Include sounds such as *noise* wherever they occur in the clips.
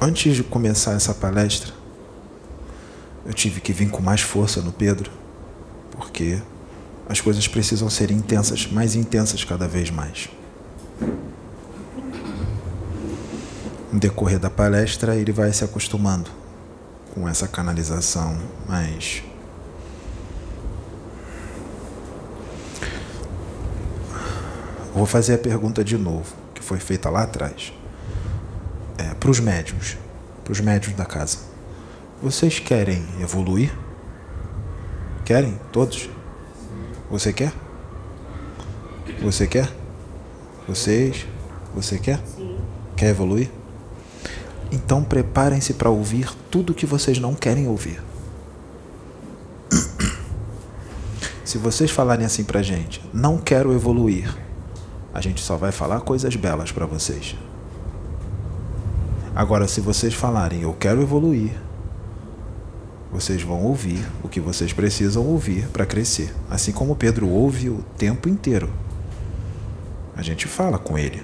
Antes de começar essa palestra, eu tive que vir com mais força no Pedro, porque as coisas precisam ser intensas, mais intensas cada vez mais. No decorrer da palestra, ele vai se acostumando com essa canalização mais. Vou fazer a pergunta de novo, que foi feita lá atrás. Para os médios, para os médios da casa. Vocês querem evoluir? Querem? Todos? Você quer? Você quer? Vocês? Você quer? Sim. Quer evoluir? Então preparem-se para ouvir tudo que vocês não querem ouvir. Se vocês falarem assim pra gente, não quero evoluir, a gente só vai falar coisas belas para vocês. Agora, se vocês falarem, eu quero evoluir, vocês vão ouvir o que vocês precisam ouvir para crescer. Assim como Pedro ouve o tempo inteiro. A gente fala com ele.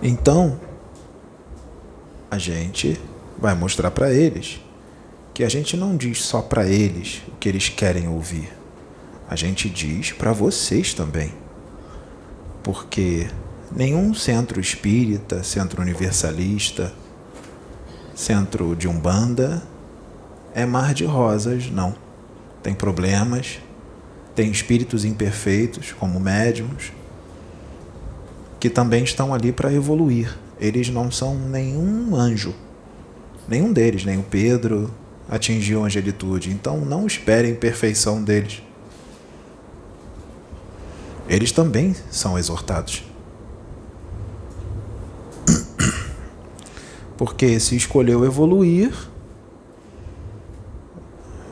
Então, a gente vai mostrar para eles que a gente não diz só para eles o que eles querem ouvir. A gente diz para vocês também. Porque nenhum centro espírita, centro universalista, centro de umbanda é mar de rosas, não. Tem problemas, tem espíritos imperfeitos, como médiums, que também estão ali para evoluir. Eles não são nenhum anjo. Nenhum deles, nem o Pedro atingiu a angelitude. Então não esperem perfeição deles. Eles também são exortados. Porque se escolheu evoluir,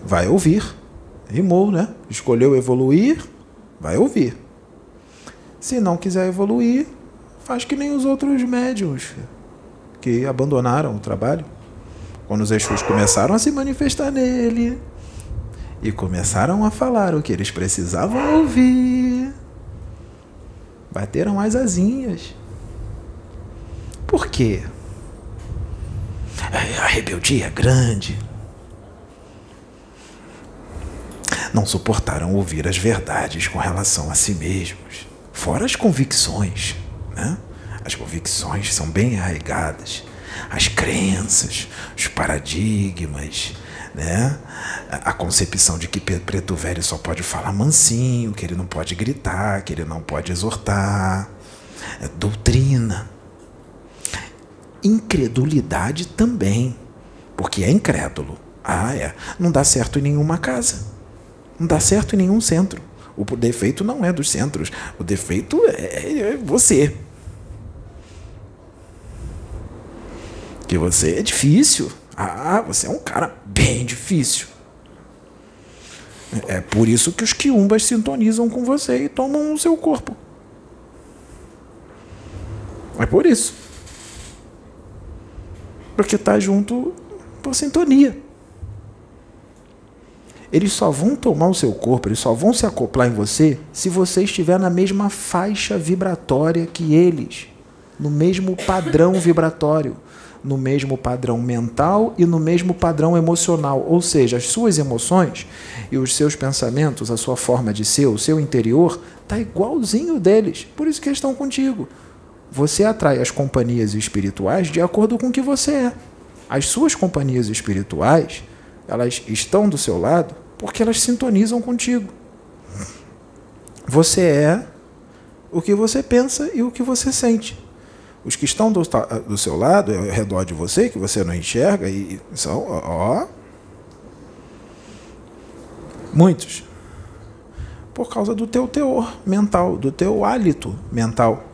vai ouvir. Rimou, né? Escolheu evoluir, vai ouvir. Se não quiser evoluir, faz que nem os outros médiums que abandonaram o trabalho. Quando os Exus começaram a se manifestar nele e começaram a falar o que eles precisavam ouvir, bateram as asinhas. Por quê? A rebeldia é grande. Não suportaram ouvir as verdades com relação a si mesmos, fora as convicções. Né? As convicções são bem arraigadas, as crenças, os paradigmas, né? a concepção de que Preto Velho só pode falar mansinho, que ele não pode gritar, que ele não pode exortar, é doutrina incredulidade também, porque é incrédulo. Ah, é. Não dá certo em nenhuma casa. Não dá certo em nenhum centro. O defeito não é dos centros. O defeito é, é você. Que você é difícil. Ah, você é um cara bem difícil. É por isso que os quiumbas sintonizam com você e tomam o seu corpo. É por isso porque está junto por sintonia. Eles só vão tomar o seu corpo, eles só vão se acoplar em você se você estiver na mesma faixa vibratória que eles, no mesmo padrão vibratório, no mesmo padrão mental e no mesmo padrão emocional. Ou seja, as suas emoções e os seus pensamentos, a sua forma de ser, o seu interior, está igualzinho deles. Por isso que eles estão contigo. Você atrai as companhias espirituais de acordo com o que você é. As suas companhias espirituais, elas estão do seu lado porque elas sintonizam contigo. Você é o que você pensa e o que você sente. Os que estão do, do seu lado, ao redor de você, que você não enxerga, e são, ó, muitos. Por causa do teu teor mental, do teu hálito mental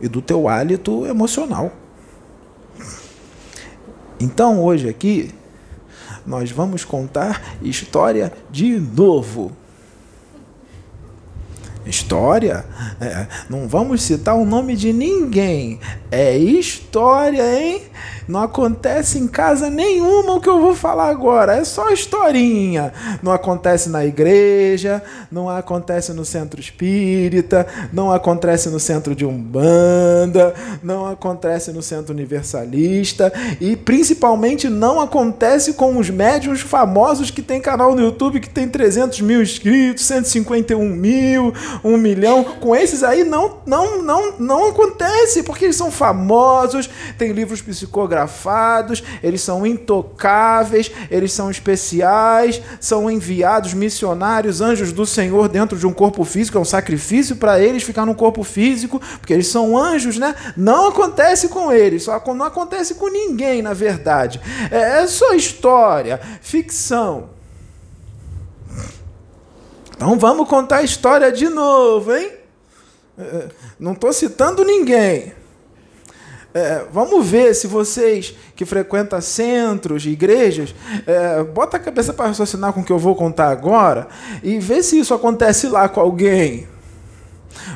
e do teu hálito emocional. Então, hoje aqui, nós vamos contar história de novo. História? É, não vamos citar o nome de ninguém. É história, hein? Não acontece em casa nenhuma o que eu vou falar agora. É só historinha. Não acontece na igreja, não acontece no centro espírita, não acontece no centro de Umbanda, não acontece no centro universalista e principalmente não acontece com os médiums famosos que tem canal no YouTube que tem 300 mil inscritos, 151 mil, 1 milhão. Com esses aí não, não, não, não acontece porque eles são famosos, têm livros psicográficos eles são intocáveis, eles são especiais, são enviados missionários, anjos do Senhor dentro de um corpo físico, é um sacrifício para eles ficar no corpo físico, porque eles são anjos, né? Não acontece com eles, só não acontece com ninguém, na verdade. É, é só história, ficção. Então vamos contar a história de novo, hein? É, não estou citando ninguém. É, vamos ver se vocês que frequentam centros, igrejas, é, bota a cabeça para raciocinar com o que eu vou contar agora e vê se isso acontece lá com alguém.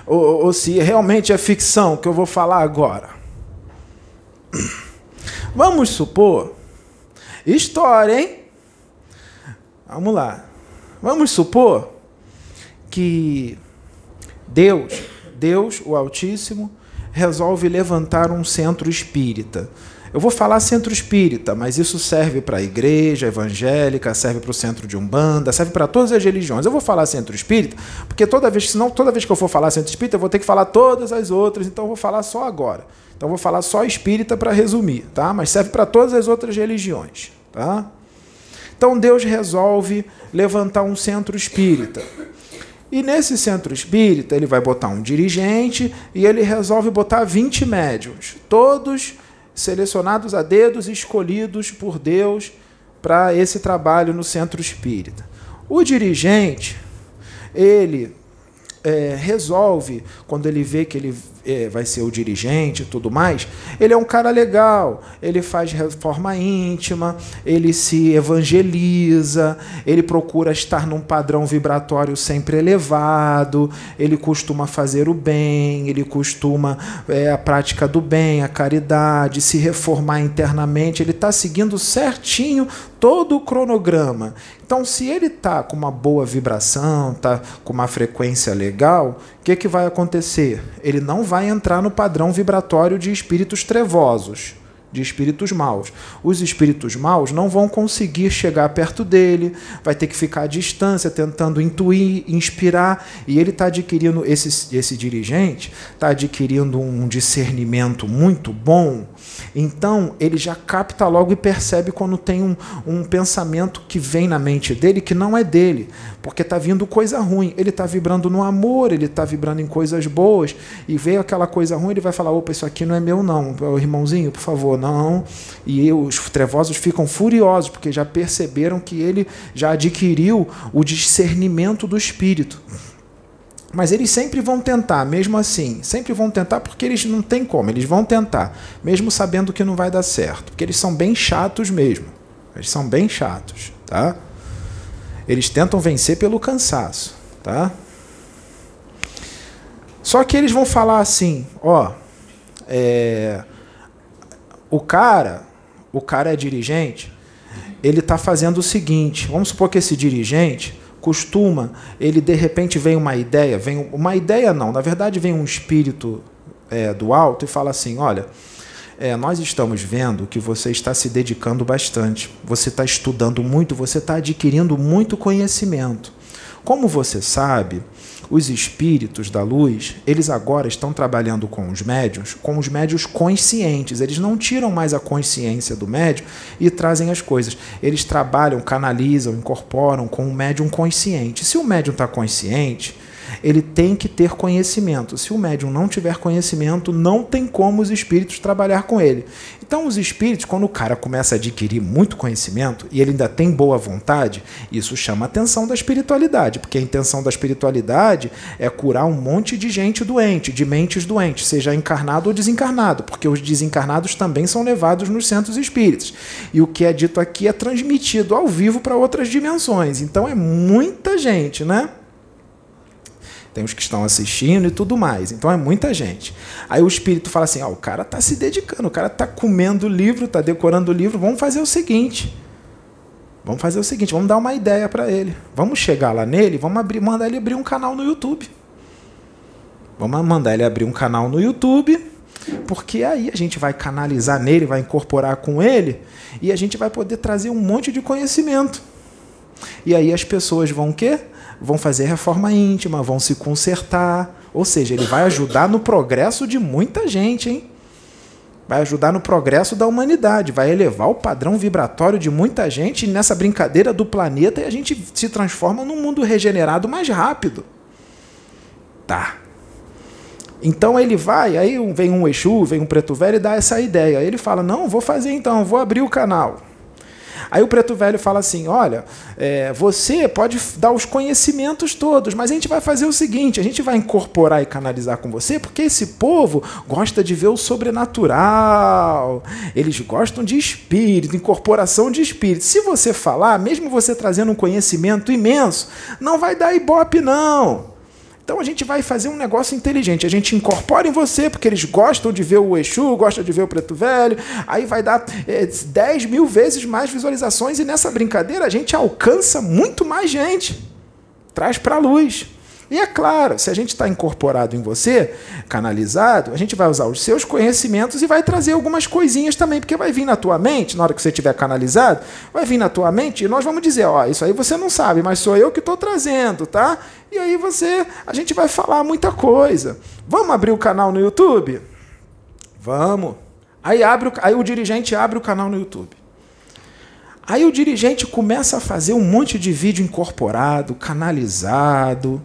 Ou, ou se realmente é ficção que eu vou falar agora. *clears throat* Vamos supor. História, hein? Vamos lá. Vamos supor que Deus, Deus, o Altíssimo, resolve levantar um centro espírita. Eu vou falar centro espírita, mas isso serve para a igreja evangélica, serve para o centro de Umbanda, serve para todas as religiões. Eu vou falar centro espírita, porque toda vez, senão toda vez que eu for falar centro espírita, eu vou ter que falar todas as outras, então eu vou falar só agora. Então eu vou falar só espírita para resumir, tá? Mas serve para todas as outras religiões, tá? Então Deus resolve levantar um centro espírita. E nesse centro espírita, ele vai botar um dirigente e ele resolve botar 20 médiums, todos selecionados a dedos escolhidos por Deus para esse trabalho no centro espírita. O dirigente, ele é, resolve, quando ele vê que ele é, vai ser o dirigente e tudo mais, ele é um cara legal, ele faz reforma íntima, ele se evangeliza, ele procura estar num padrão vibratório sempre elevado, ele costuma fazer o bem, ele costuma é, a prática do bem, a caridade, se reformar internamente, ele está seguindo certinho todo o cronograma. Então, se ele está com uma boa vibração, está com uma frequência legal, o que, que vai acontecer? Ele não vai entrar no padrão vibratório de espíritos trevosos de espíritos maus. Os espíritos maus não vão conseguir chegar perto dele, vai ter que ficar à distância, tentando intuir, inspirar, e ele está adquirindo, esse, esse dirigente está adquirindo um discernimento muito bom, então ele já capta logo e percebe quando tem um, um pensamento que vem na mente dele que não é dele, porque está vindo coisa ruim. Ele está vibrando no amor, ele está vibrando em coisas boas, e veio aquela coisa ruim, ele vai falar: opa, isso aqui não é meu, não, irmãozinho, por favor não. E os trevosos ficam furiosos, porque já perceberam que ele já adquiriu o discernimento do espírito. Mas eles sempre vão tentar, mesmo assim. Sempre vão tentar porque eles não têm como, eles vão tentar, mesmo sabendo que não vai dar certo. Porque eles são bem chatos mesmo. Eles são bem chatos, tá? Eles tentam vencer pelo cansaço, tá? Só que eles vão falar assim, ó, é, o cara, o cara é dirigente, ele está fazendo o seguinte: vamos supor que esse dirigente costuma, ele de repente vem uma ideia, vem uma ideia não, na verdade vem um espírito é, do alto e fala assim: olha, é, nós estamos vendo que você está se dedicando bastante, você está estudando muito, você está adquirindo muito conhecimento. Como você sabe, os espíritos da luz, eles agora estão trabalhando com os médios, com os médios conscientes. Eles não tiram mais a consciência do médium e trazem as coisas. Eles trabalham, canalizam, incorporam com o médium consciente. Se o médium está consciente, ele tem que ter conhecimento. Se o médium não tiver conhecimento, não tem como os espíritos trabalhar com ele. Então, os espíritos, quando o cara começa a adquirir muito conhecimento e ele ainda tem boa vontade, isso chama a atenção da espiritualidade, porque a intenção da espiritualidade é curar um monte de gente doente, de mentes doentes, seja encarnado ou desencarnado, porque os desencarnados também são levados nos centros espíritos. E o que é dito aqui é transmitido ao vivo para outras dimensões. Então, é muita gente, né? Tem os que estão assistindo e tudo mais. Então é muita gente. Aí o espírito fala assim: oh, o cara está se dedicando, o cara está comendo o livro, está decorando o livro. Vamos fazer o seguinte. Vamos fazer o seguinte, vamos dar uma ideia para ele. Vamos chegar lá nele, vamos abrir, mandar ele abrir um canal no YouTube. Vamos mandar ele abrir um canal no YouTube, porque aí a gente vai canalizar nele, vai incorporar com ele e a gente vai poder trazer um monte de conhecimento. E aí as pessoas vão o quê? Vão fazer reforma íntima, vão se consertar. Ou seja, ele vai ajudar no progresso de muita gente, hein? Vai ajudar no progresso da humanidade, vai elevar o padrão vibratório de muita gente nessa brincadeira do planeta e a gente se transforma num mundo regenerado mais rápido. Tá. Então ele vai, aí vem um Exu, vem um Preto Velho e dá essa ideia. Ele fala: Não, vou fazer então, vou abrir o canal. Aí o preto velho fala assim: olha, é, você pode dar os conhecimentos todos, mas a gente vai fazer o seguinte: a gente vai incorporar e canalizar com você, porque esse povo gosta de ver o sobrenatural, eles gostam de espírito, incorporação de espírito. Se você falar, mesmo você trazendo um conhecimento imenso, não vai dar ibope, não. Então a gente vai fazer um negócio inteligente. A gente incorpora em você, porque eles gostam de ver o Exu, gostam de ver o Preto Velho. Aí vai dar é, 10 mil vezes mais visualizações e nessa brincadeira a gente alcança muito mais gente. Traz para a luz. E é claro, se a gente está incorporado em você, canalizado, a gente vai usar os seus conhecimentos e vai trazer algumas coisinhas também, porque vai vir na tua mente, na hora que você estiver canalizado, vai vir na tua mente e nós vamos dizer, ó, isso aí você não sabe, mas sou eu que estou trazendo, tá? E aí você, a gente vai falar muita coisa. Vamos abrir o canal no YouTube? Vamos. Aí, abre o, aí o dirigente abre o canal no YouTube. Aí o dirigente começa a fazer um monte de vídeo incorporado, canalizado,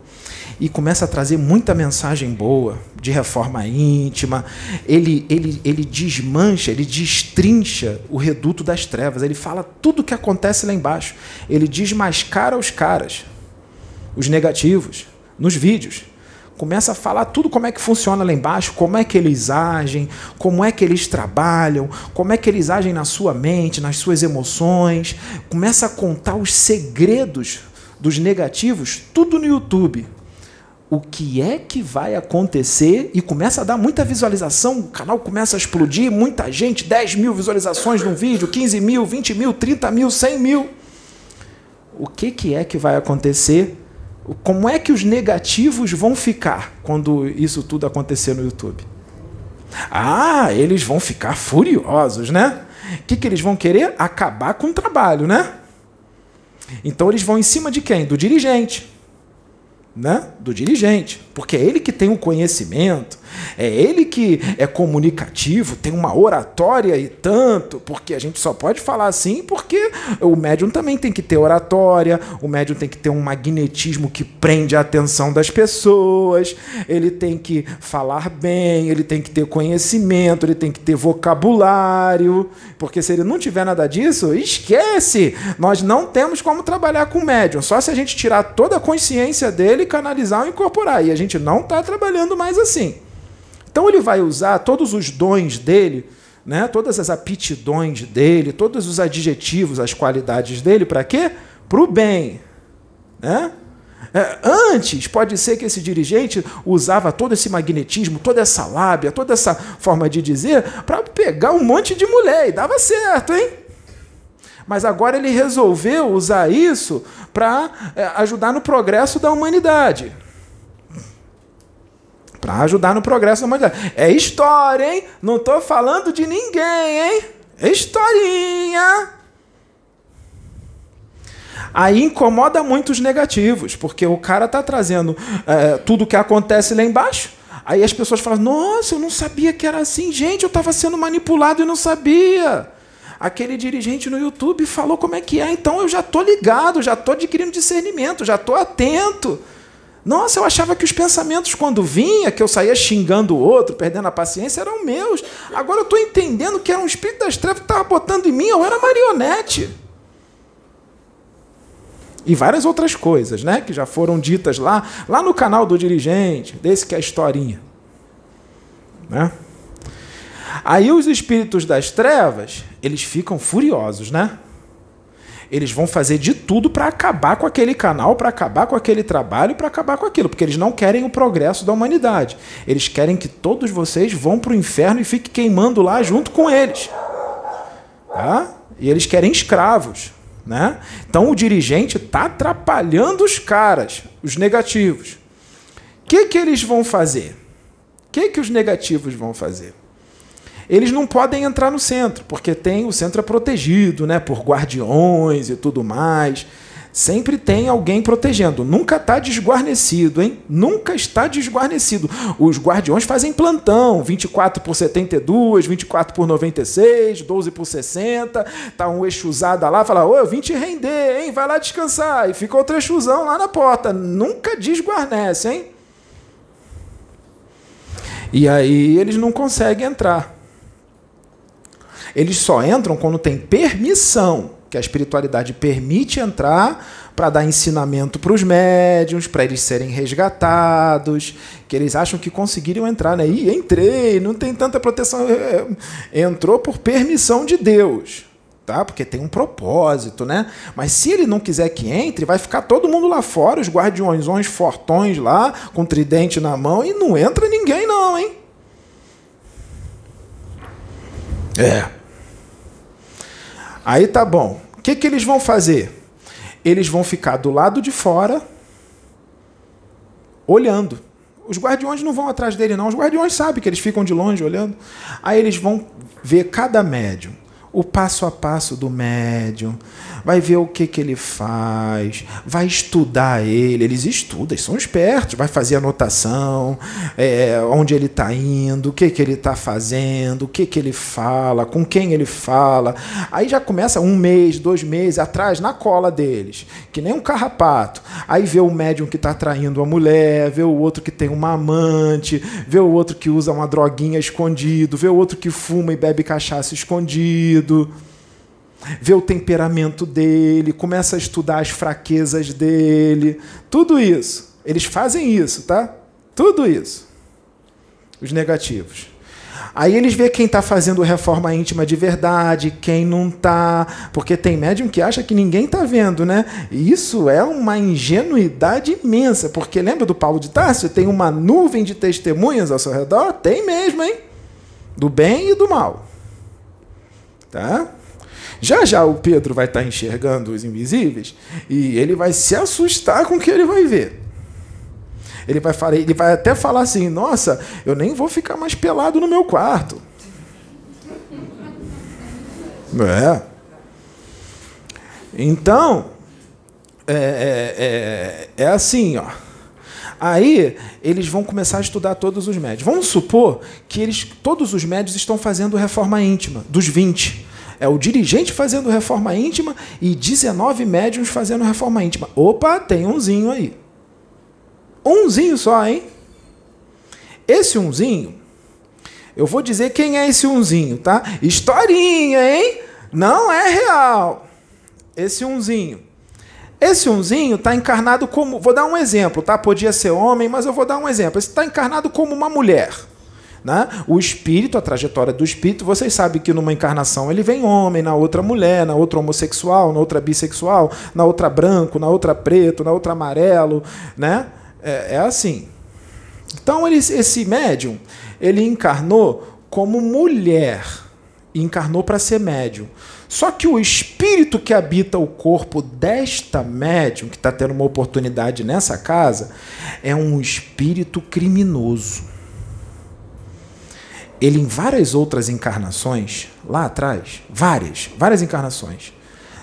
e começa a trazer muita mensagem boa de reforma íntima. Ele, ele, ele desmancha, ele destrincha o reduto das trevas. Ele fala tudo o que acontece lá embaixo. Ele desmascara os caras os negativos, nos vídeos. Começa a falar tudo como é que funciona lá embaixo, como é que eles agem, como é que eles trabalham, como é que eles agem na sua mente, nas suas emoções. Começa a contar os segredos dos negativos, tudo no YouTube. O que é que vai acontecer? E começa a dar muita visualização, o canal começa a explodir, muita gente, 10 mil visualizações num vídeo, 15 mil, 20 mil, 30 mil, 100 mil. O que, que é que vai acontecer como é que os negativos vão ficar quando isso tudo acontecer no YouTube? Ah, eles vão ficar furiosos, né? O que, que eles vão querer? Acabar com o trabalho, né? Então eles vão em cima de quem? Do dirigente né, do dirigente, porque é ele que tem o conhecimento, é ele que é comunicativo, tem uma oratória e tanto, porque a gente só pode falar assim porque o médium também tem que ter oratória, o médium tem que ter um magnetismo que prende a atenção das pessoas, ele tem que falar bem, ele tem que ter conhecimento, ele tem que ter vocabulário, porque se ele não tiver nada disso, esquece, nós não temos como trabalhar com o médium, só se a gente tirar toda a consciência dele canalizar ou incorporar. E a gente não está trabalhando mais assim. Então ele vai usar todos os dons dele, né, todas as aptidões dele, todos os adjetivos, as qualidades dele, para quê? Para o bem. Né? É, antes, pode ser que esse dirigente usava todo esse magnetismo, toda essa lábia, toda essa forma de dizer, para pegar um monte de mulher, e dava certo, hein? Mas agora ele resolveu usar isso para é, ajudar no progresso da humanidade. Para ajudar no progresso da humanidade. É história, hein? Não estou falando de ninguém, hein? É historinha. Aí incomoda muito os negativos, porque o cara está trazendo é, tudo que acontece lá embaixo. Aí as pessoas falam: Nossa, eu não sabia que era assim. Gente, eu estava sendo manipulado e não sabia aquele dirigente no YouTube falou como é que é, então eu já estou ligado, já estou adquirindo discernimento, já estou atento. Nossa, eu achava que os pensamentos, quando vinha, que eu saía xingando o outro, perdendo a paciência, eram meus. Agora eu estou entendendo que era um espírito das trevas que estava botando em mim, eu era marionete. E várias outras coisas, né? Que já foram ditas lá, lá no canal do dirigente, desse que é a historinha. Né? Aí os espíritos das trevas, eles ficam furiosos, né? Eles vão fazer de tudo para acabar com aquele canal, para acabar com aquele trabalho, para acabar com aquilo, porque eles não querem o progresso da humanidade. Eles querem que todos vocês vão para o inferno e fiquem queimando lá junto com eles. Tá? E eles querem escravos. Né? Então o dirigente está atrapalhando os caras, os negativos. O que, que eles vão fazer? O que, que os negativos vão fazer? Eles não podem entrar no centro, porque tem o centro é protegido, né, por guardiões e tudo mais. Sempre tem alguém protegendo. Nunca está desguarnecido, hein? Nunca está desguarnecido. Os guardiões fazem plantão: 24 por 72, 24 por 96, 12 por 60. Tá um exusada lá, fala: Ô, eu vim te render, hein? Vai lá descansar. E fica outro exusão lá na porta. Nunca desguarnece, hein? E aí eles não conseguem entrar. Eles só entram quando tem permissão, que a espiritualidade permite entrar para dar ensinamento para os médiums, para eles serem resgatados, que eles acham que conseguiriam entrar, né? Ih, entrei, não tem tanta proteção. É, é, entrou por permissão de Deus, tá? Porque tem um propósito, né? Mas se ele não quiser que entre, vai ficar todo mundo lá fora, os guardiões fortões lá, com tridente na mão, e não entra ninguém não, hein? É. Aí tá bom. O que, que eles vão fazer? Eles vão ficar do lado de fora, olhando. Os guardiões não vão atrás dele, não. Os guardiões sabem que eles ficam de longe olhando. Aí eles vão ver cada médium o passo a passo do médium, vai ver o que, que ele faz, vai estudar ele. Eles estudam, são espertos, vai fazer anotação, é, onde ele está indo, o que, que ele está fazendo, o que, que ele fala, com quem ele fala. Aí já começa um mês, dois meses atrás, na cola deles, que nem um carrapato. Aí vê o médium que está traindo a mulher, vê o outro que tem uma amante, vê o outro que usa uma droguinha escondido, vê o outro que fuma e bebe cachaça escondido marido, vê o temperamento dele, começa a estudar as fraquezas dele, tudo isso. Eles fazem isso, tá? Tudo isso. Os negativos. Aí eles vê quem está fazendo reforma íntima de verdade, quem não está, porque tem médium que acha que ninguém está vendo, né? Isso é uma ingenuidade imensa, porque lembra do Paulo de Tarso? Tem uma nuvem de testemunhas ao seu redor? Tem mesmo, hein? Do bem e do mal. Tá? Já já o Pedro vai estar tá enxergando os invisíveis e ele vai se assustar com o que ele vai ver. Ele vai, falar, ele vai até falar assim: Nossa, eu nem vou ficar mais pelado no meu quarto. É. Então, é, é, é, é assim, ó. Aí eles vão começar a estudar todos os médios. Vamos supor que eles, todos os médios estão fazendo reforma íntima, dos 20. É o dirigente fazendo reforma íntima e 19 médiums fazendo reforma íntima. Opa, tem umzinho aí. Umzinho só, hein? Esse umzinho, eu vou dizer quem é esse umzinho, tá? Historinha, hein? Não é real. Esse umzinho esse unzinho está encarnado como. Vou dar um exemplo, tá? Podia ser homem, mas eu vou dar um exemplo. Esse está encarnado como uma mulher. Né? O espírito, a trajetória do espírito, vocês sabem que numa encarnação ele vem homem, na outra mulher, na outra homossexual, na outra bissexual, na outra branco, na outra preto, na outra amarelo. Né? É, é assim. Então ele, esse médium, ele encarnou como mulher. Encarnou para ser médium. Só que o espírito que habita o corpo desta médium, que está tendo uma oportunidade nessa casa, é um espírito criminoso. Ele, em várias outras encarnações, lá atrás, várias, várias encarnações,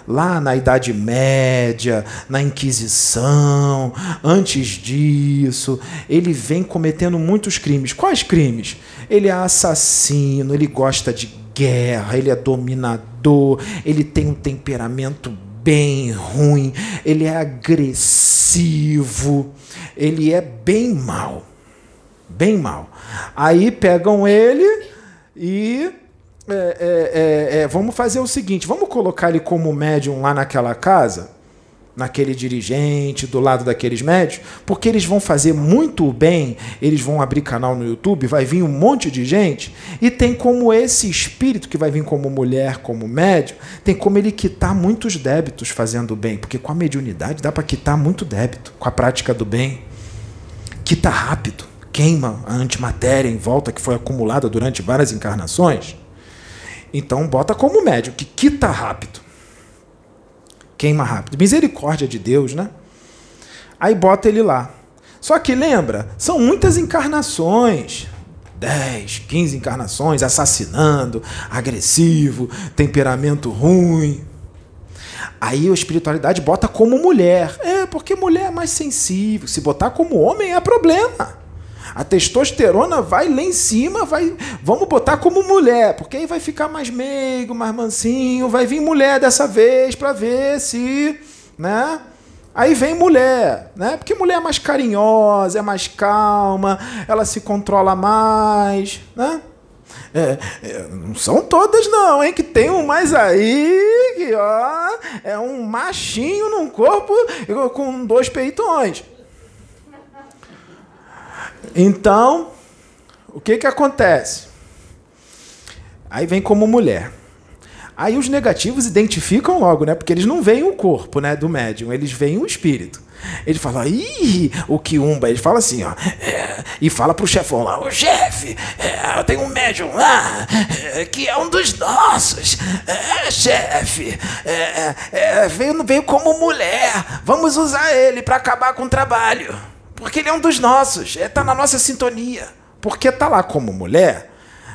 lá na Idade Média, na Inquisição, antes disso, ele vem cometendo muitos crimes. Quais crimes? Ele é assassino, ele gosta de guerra, ele é dominador, ele tem um temperamento bem ruim, ele é agressivo, ele é bem mal. Bem mal. Aí pegam ele e. É, é, é, é, vamos fazer o seguinte: vamos colocar ele como médium lá naquela casa. Naquele dirigente, do lado daqueles médios, porque eles vão fazer muito bem, eles vão abrir canal no YouTube, vai vir um monte de gente, e tem como esse espírito que vai vir como mulher, como médio, tem como ele quitar muitos débitos fazendo bem, porque com a mediunidade dá para quitar muito débito, com a prática do bem. Quita rápido, queima a antimatéria em volta que foi acumulada durante várias encarnações. Então bota como médio, que quita rápido queima rápido. Misericórdia de Deus, né? Aí bota ele lá. Só que lembra, são muitas encarnações. 10, 15 encarnações, assassinando, agressivo, temperamento ruim. Aí a espiritualidade bota como mulher. É, porque mulher é mais sensível. Se botar como homem é problema. A testosterona vai lá em cima, vai, vamos botar como mulher, porque aí vai ficar mais meigo, mais mansinho, vai vir mulher dessa vez para ver se, né? Aí vem mulher, né? Porque mulher é mais carinhosa, é mais calma, ela se controla mais, né? É, é, não são todas não, hein? Que tem um mais aí que ó, é um machinho num corpo com dois peitões. Então, o que que acontece? Aí vem como mulher. Aí os negativos identificam logo, né? Porque eles não veem o corpo, né, do médium, eles veem o espírito. Ele fala, ih, o Kiumba, ele fala assim, ó, é, e fala pro chefão lá, o chefe, é, eu tenho um médium lá, é, que é um dos nossos, é, chefe, é, é, veio, veio como mulher, vamos usar ele para acabar com o trabalho. Porque ele é um dos nossos, está é, na nossa sintonia. Porque está lá como mulher,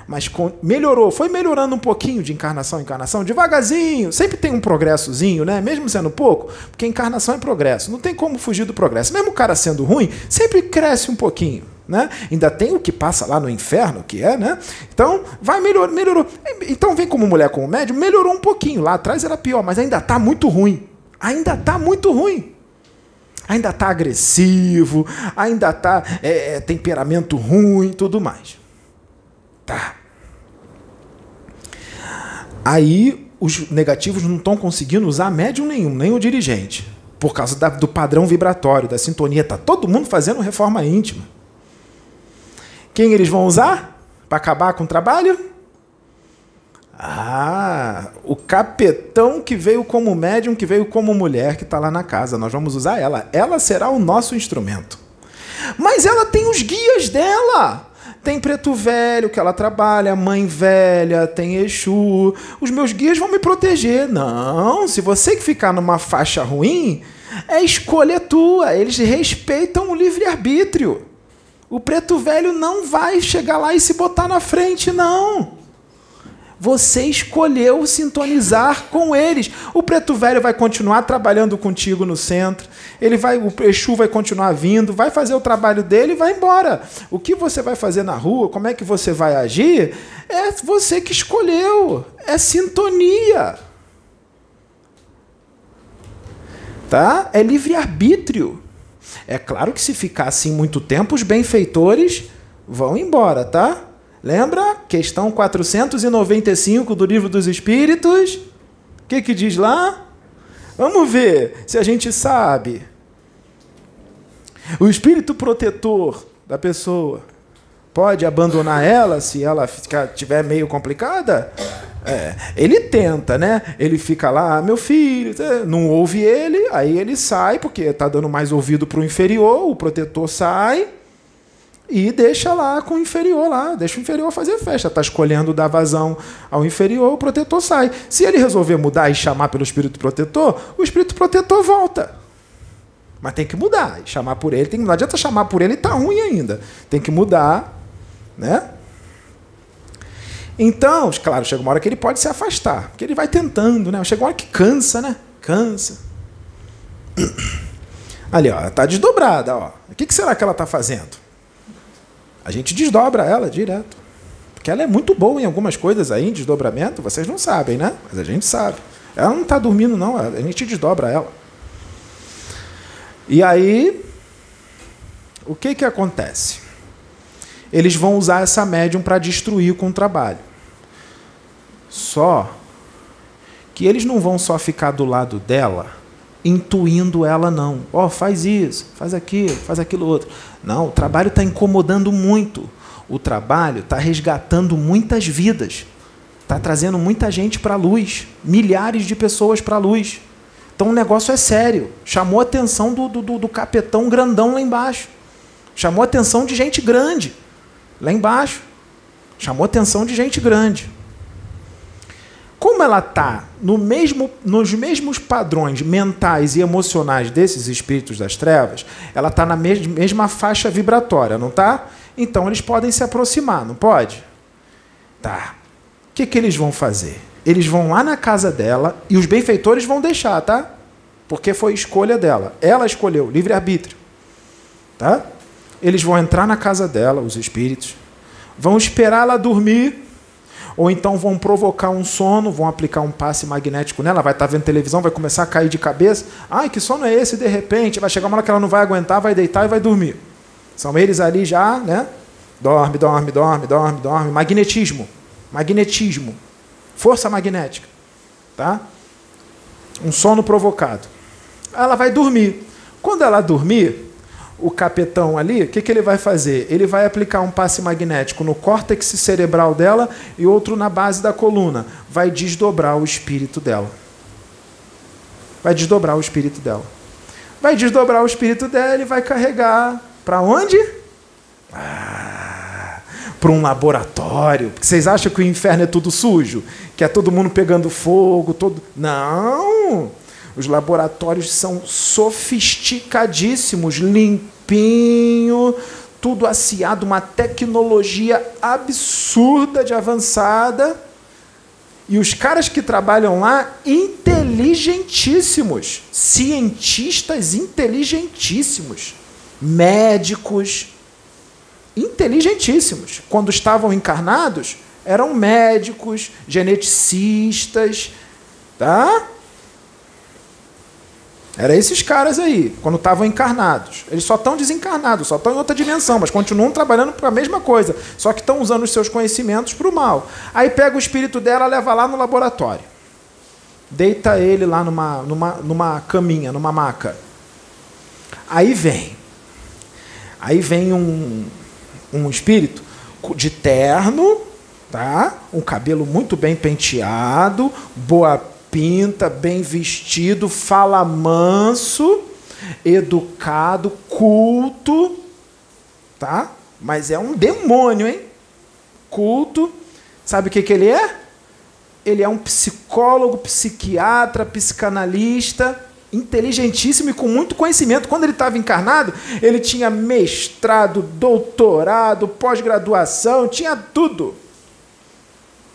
mas com, melhorou, foi melhorando um pouquinho de encarnação em encarnação, devagarzinho, sempre tem um progressozinho, né? Mesmo sendo pouco, porque encarnação é progresso, não tem como fugir do progresso. Mesmo o cara sendo ruim, sempre cresce um pouquinho. Né? Ainda tem o que passa lá no inferno, que é, né? Então, vai melhor, melhorou. Então vem como mulher como médium, melhorou um pouquinho. Lá atrás era pior, mas ainda está muito ruim. Ainda está muito ruim ainda está agressivo, ainda está é, é, temperamento ruim, tudo mais. Tá. Aí os negativos não estão conseguindo usar médium nenhum, nem o dirigente, por causa da, do padrão vibratório, da sintonia. Tá todo mundo fazendo reforma íntima. Quem eles vão usar para acabar com o trabalho? Ah, o capetão que veio como médium, que veio como mulher, que está lá na casa. Nós vamos usar ela. Ela será o nosso instrumento. Mas ela tem os guias dela. Tem preto velho que ela trabalha, mãe velha, tem Exu. Os meus guias vão me proteger. Não, se você que ficar numa faixa ruim, é escolha tua. Eles respeitam o livre-arbítrio. O preto velho não vai chegar lá e se botar na frente, não. Você escolheu sintonizar com eles. O preto velho vai continuar trabalhando contigo no centro. Ele vai, o Exu vai continuar vindo, vai fazer o trabalho dele e vai embora. O que você vai fazer na rua, como é que você vai agir, é você que escolheu. É sintonia. Tá? É livre-arbítrio. É claro que se ficar assim muito tempo, os benfeitores vão embora, tá? Lembra? Questão 495 do Livro dos Espíritos. O que, que diz lá? Vamos ver se a gente sabe. O espírito protetor da pessoa pode abandonar ela se ela ficar, tiver meio complicada? É, ele tenta, né? Ele fica lá, ah, meu filho, não ouve ele, aí ele sai, porque está dando mais ouvido para o inferior, o protetor sai e deixa lá com o inferior lá, deixa o inferior fazer festa, está escolhendo dar vazão ao inferior, o protetor sai. Se ele resolver mudar e chamar pelo espírito protetor, o espírito protetor volta. Mas tem que mudar, chamar por ele, tem que, não adianta chamar por ele e tá ruim ainda. Tem que mudar, né? Então, claro, chega uma hora que ele pode se afastar, porque ele vai tentando, né? Chega uma hora que cansa, né? Cansa. *coughs* Ali, ó, tá desdobrada, ó. O que será que ela está fazendo? A gente desdobra ela direto. Porque ela é muito boa em algumas coisas aí, em desdobramento, vocês não sabem, né? Mas a gente sabe. Ela não está dormindo, não, a gente desdobra ela. E aí, o que, que acontece? Eles vão usar essa médium para destruir com o trabalho. Só que eles não vão só ficar do lado dela intuindo ela, não. Ó, oh, faz isso, faz aquilo, faz aquilo outro. Não, o trabalho está incomodando muito. O trabalho está resgatando muitas vidas. Está trazendo muita gente para a luz. Milhares de pessoas para a luz. Então o negócio é sério. Chamou a atenção do, do, do capetão grandão lá embaixo. Chamou a atenção de gente grande lá embaixo. Chamou a atenção de gente grande. Como ela está no mesmo, nos mesmos padrões mentais e emocionais desses espíritos das trevas, ela está na mes mesma faixa vibratória, não está? Então eles podem se aproximar, não pode? Tá. O que, que eles vão fazer? Eles vão lá na casa dela e os benfeitores vão deixar, tá? Porque foi escolha dela. Ela escolheu, livre-arbítrio. Tá? Eles vão entrar na casa dela, os espíritos, vão esperar ela dormir ou então vão provocar um sono, vão aplicar um passe magnético nela, vai estar tá vendo televisão, vai começar a cair de cabeça. Ai, que sono é esse? De repente, vai chegar uma hora que ela não vai aguentar, vai deitar e vai dormir. São eles ali já, né? Dorme, dorme, dorme, dorme, dorme. Magnetismo. Magnetismo. Força magnética. Tá? Um sono provocado. Ela vai dormir. Quando ela dormir, o capetão ali, o que, que ele vai fazer? Ele vai aplicar um passe magnético no córtex cerebral dela e outro na base da coluna. Vai desdobrar o espírito dela. Vai desdobrar o espírito dela. Vai desdobrar o espírito dela e vai carregar para onde? Ah, para um laboratório. Porque vocês acham que o inferno é tudo sujo? Que é todo mundo pegando fogo, todo. Não! Os laboratórios são sofisticadíssimos, limpinho, tudo aciado, uma tecnologia absurda de avançada. E os caras que trabalham lá, inteligentíssimos, cientistas inteligentíssimos, médicos inteligentíssimos. Quando estavam encarnados, eram médicos, geneticistas, tá? Era esses caras aí, quando estavam encarnados. Eles só estão desencarnados, só estão em outra dimensão, mas continuam trabalhando para a mesma coisa, só que estão usando os seus conhecimentos para o mal. Aí pega o espírito dela, leva lá no laboratório. Deita ele lá numa, numa, numa caminha, numa maca. Aí vem. Aí vem um, um espírito de terno, tá? Um cabelo muito bem penteado, boa pinta, bem vestido, fala manso, educado, culto, tá? Mas é um demônio, hein? Culto. Sabe o que, que ele é? Ele é um psicólogo, psiquiatra, psicanalista, inteligentíssimo e com muito conhecimento. Quando ele estava encarnado, ele tinha mestrado, doutorado, pós-graduação, tinha tudo.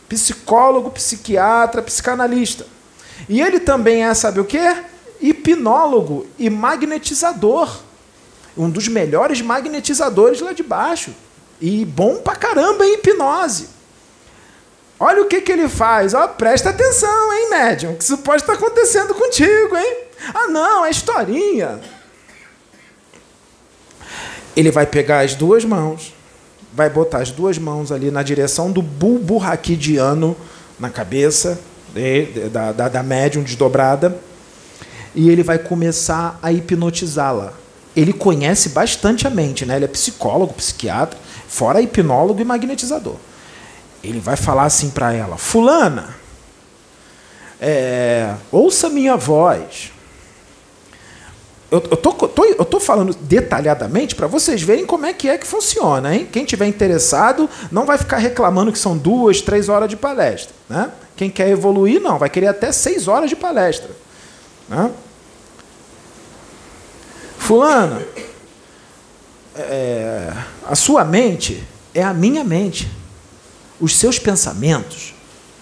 Psicólogo, psiquiatra, psicanalista. E ele também é, sabe o quê? Hipnólogo e magnetizador. Um dos melhores magnetizadores lá de baixo. E bom pra caramba em hipnose. Olha o que, que ele faz. Ó, presta atenção, hein, médium, que isso pode estar acontecendo contigo, hein? Ah, não, é historinha. Ele vai pegar as duas mãos, vai botar as duas mãos ali na direção do bulbo raquidiano na cabeça, da, da, da médium desdobrada, e ele vai começar a hipnotizá-la. Ele conhece bastante a mente, né? ele é psicólogo, psiquiatra, fora hipnólogo e magnetizador. Ele vai falar assim para ela: Fulana, é, ouça minha voz. Eu, eu, tô, tô, eu tô falando detalhadamente para vocês verem como é que é que funciona. Hein? Quem tiver interessado não vai ficar reclamando que são duas, três horas de palestra. Né? Quem quer evoluir, não, vai querer até seis horas de palestra. Né? Fulano, é, a sua mente é a minha mente. Os seus pensamentos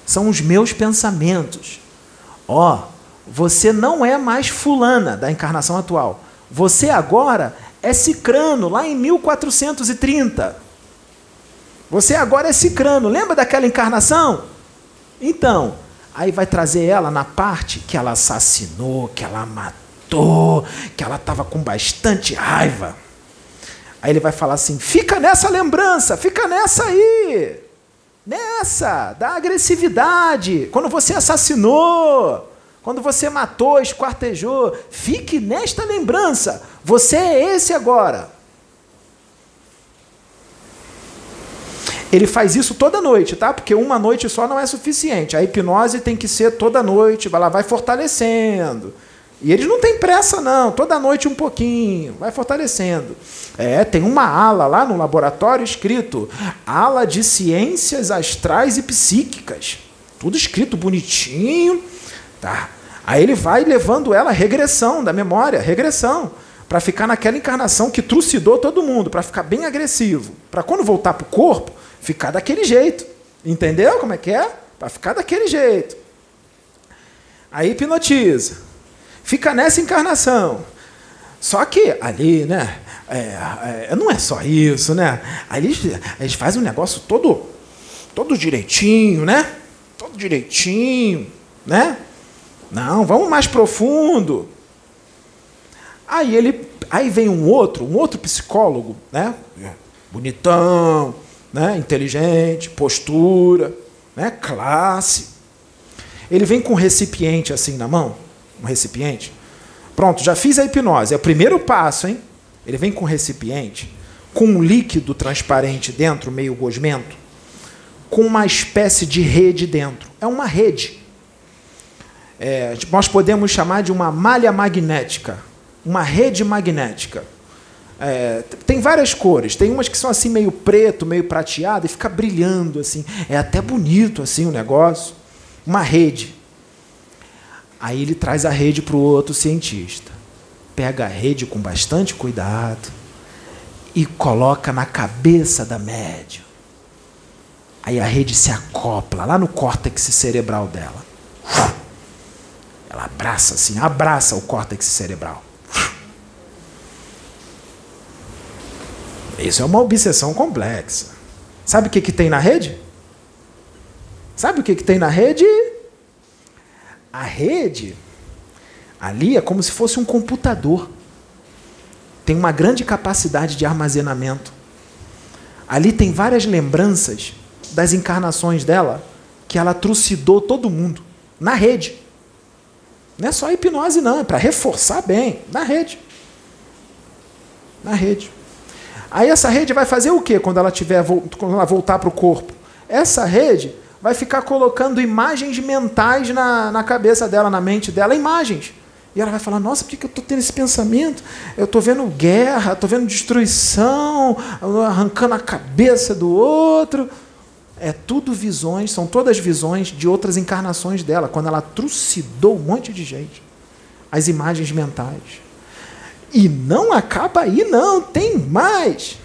são os meus pensamentos. Ó, oh, você não é mais fulana da encarnação atual. Você agora é cicrano, lá em 1430. Você agora é cicrano. Lembra daquela encarnação? Então, aí vai trazer ela na parte que ela assassinou, que ela matou, que ela estava com bastante raiva. Aí ele vai falar assim: fica nessa lembrança, fica nessa aí. Nessa, da agressividade. Quando você assassinou. quando você matou, esquartejou, fique nesta lembrança. Você é esse agora. Ele faz isso toda noite, tá? Porque uma noite só não é suficiente. A hipnose tem que ser toda noite, ela vai fortalecendo. E eles não têm pressa, não. Toda noite um pouquinho, vai fortalecendo. É, tem uma ala lá no laboratório escrito: ala de ciências astrais e psíquicas. Tudo escrito bonitinho. Tá. Aí ele vai levando ela regressão da memória, regressão, para ficar naquela encarnação que trucidou todo mundo, para ficar bem agressivo. Para quando voltar para o corpo, ficar daquele jeito. Entendeu como é que é? Para ficar daquele jeito. Aí hipnotiza. Fica nessa encarnação. Só que ali, né? É, é, não é só isso, né? Aí eles, eles fazem um negócio todo, todo direitinho, né? Todo direitinho, né? Não, vamos mais profundo. Aí ele, aí vem um outro, um outro psicólogo, né? Bonitão, né? inteligente, postura, né? classe. Ele vem com um recipiente assim na mão, um recipiente. Pronto, já fiz a hipnose. É o primeiro passo, hein? Ele vem com um recipiente, com um líquido transparente dentro, meio gosmento, com uma espécie de rede dentro. É uma rede. É, nós podemos chamar de uma malha magnética, uma rede magnética. É, tem várias cores, tem umas que são assim meio preto, meio prateado e fica brilhando assim. É até bonito assim o negócio. Uma rede. Aí ele traz a rede para o outro cientista. Pega a rede com bastante cuidado e coloca na cabeça da médium. Aí a rede se acopla lá no córtex cerebral dela. Ela abraça assim, abraça o córtex cerebral. Isso é uma obsessão complexa. Sabe o que, que tem na rede? Sabe o que, que tem na rede? A rede ali é como se fosse um computador. Tem uma grande capacidade de armazenamento. Ali tem várias lembranças das encarnações dela que ela trucidou todo mundo na rede. Não é só hipnose, não, é para reforçar bem na rede. Na rede. Aí essa rede vai fazer o que quando ela tiver quando ela voltar para o corpo? Essa rede vai ficar colocando imagens mentais na, na cabeça dela, na mente dela, imagens. E ela vai falar: Nossa, por que eu estou tendo esse pensamento? Eu estou vendo guerra, estou vendo destruição, arrancando a cabeça do outro. É tudo visões, são todas visões de outras encarnações dela, quando ela trucidou um monte de gente. As imagens mentais. E não acaba aí, não, tem mais.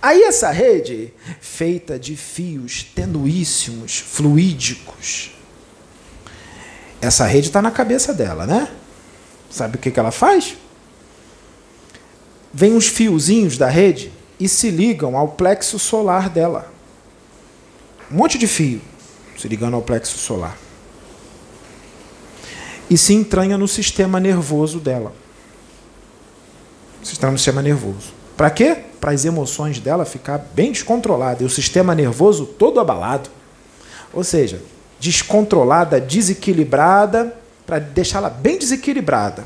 Aí essa rede, feita de fios tenuíssimos, fluídicos, essa rede está na cabeça dela, né? Sabe o que, que ela faz? Vem uns fiozinhos da rede e se ligam ao plexo solar dela. Um monte de fio se ligando ao plexo solar. E se entranha no sistema nervoso dela sistema no sistema nervoso. Para quê? Para as emoções dela ficar bem descontrolada e o sistema nervoso todo abalado. Ou seja, descontrolada, desequilibrada, para deixá-la bem desequilibrada.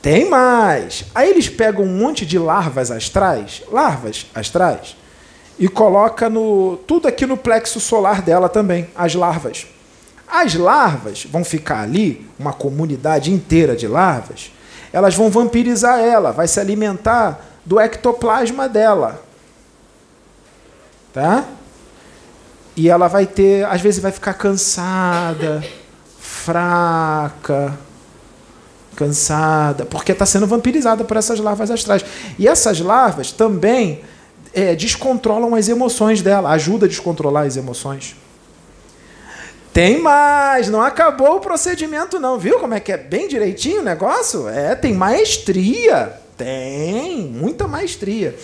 Tem mais. Aí eles pegam um monte de larvas astrais, larvas astrais, e coloca no tudo aqui no plexo solar dela também, as larvas. As larvas vão ficar ali, uma comunidade inteira de larvas, elas vão vampirizar ela, vai se alimentar do ectoplasma dela. Tá? E ela vai ter, às vezes vai ficar cansada, fraca, cansada, porque está sendo vampirizada por essas larvas astrais. E essas larvas também é, descontrolam as emoções dela, ajuda a descontrolar as emoções. Tem mais, não acabou o procedimento não, viu como é que é bem direitinho o negócio? É, tem maestria, Tem, muita maestria.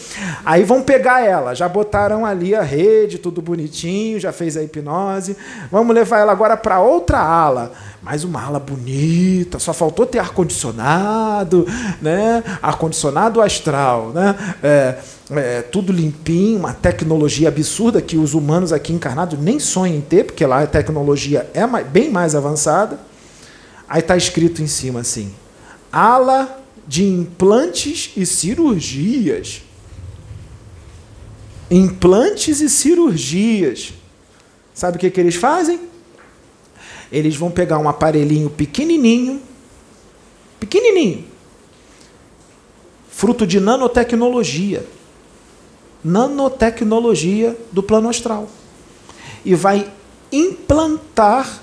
Aí vão pegar ela, já botaram ali a rede, tudo bonitinho, já fez a hipnose. Vamos levar ela agora para outra ala. Mais uma ala bonita, só faltou ter ar-condicionado, né? Ar-condicionado astral, né? É, é, tudo limpinho, uma tecnologia absurda que os humanos aqui encarnados nem sonham em ter, porque lá a tecnologia é bem mais avançada. Aí está escrito em cima assim: ala de implantes e cirurgias. Implantes e cirurgias. Sabe o que, que eles fazem? Eles vão pegar um aparelhinho pequenininho, pequenininho, fruto de nanotecnologia, nanotecnologia do plano astral, e vai implantar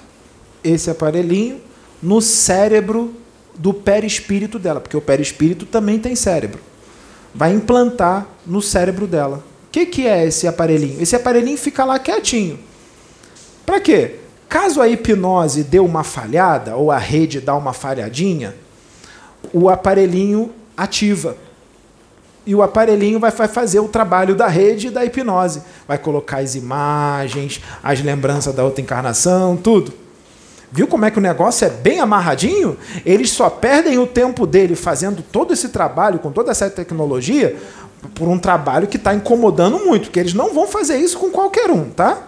esse aparelhinho no cérebro do perispírito dela, porque o perispírito também tem cérebro. Vai implantar no cérebro dela. O que, que é esse aparelhinho? Esse aparelhinho fica lá quietinho. Para quê? Caso a hipnose dê uma falhada, ou a rede dá uma falhadinha, o aparelhinho ativa. E o aparelhinho vai fazer o trabalho da rede e da hipnose. Vai colocar as imagens, as lembranças da outra encarnação, tudo. Viu como é que o negócio é bem amarradinho? Eles só perdem o tempo dele fazendo todo esse trabalho com toda essa tecnologia por um trabalho que está incomodando muito, porque eles não vão fazer isso com qualquer um, tá?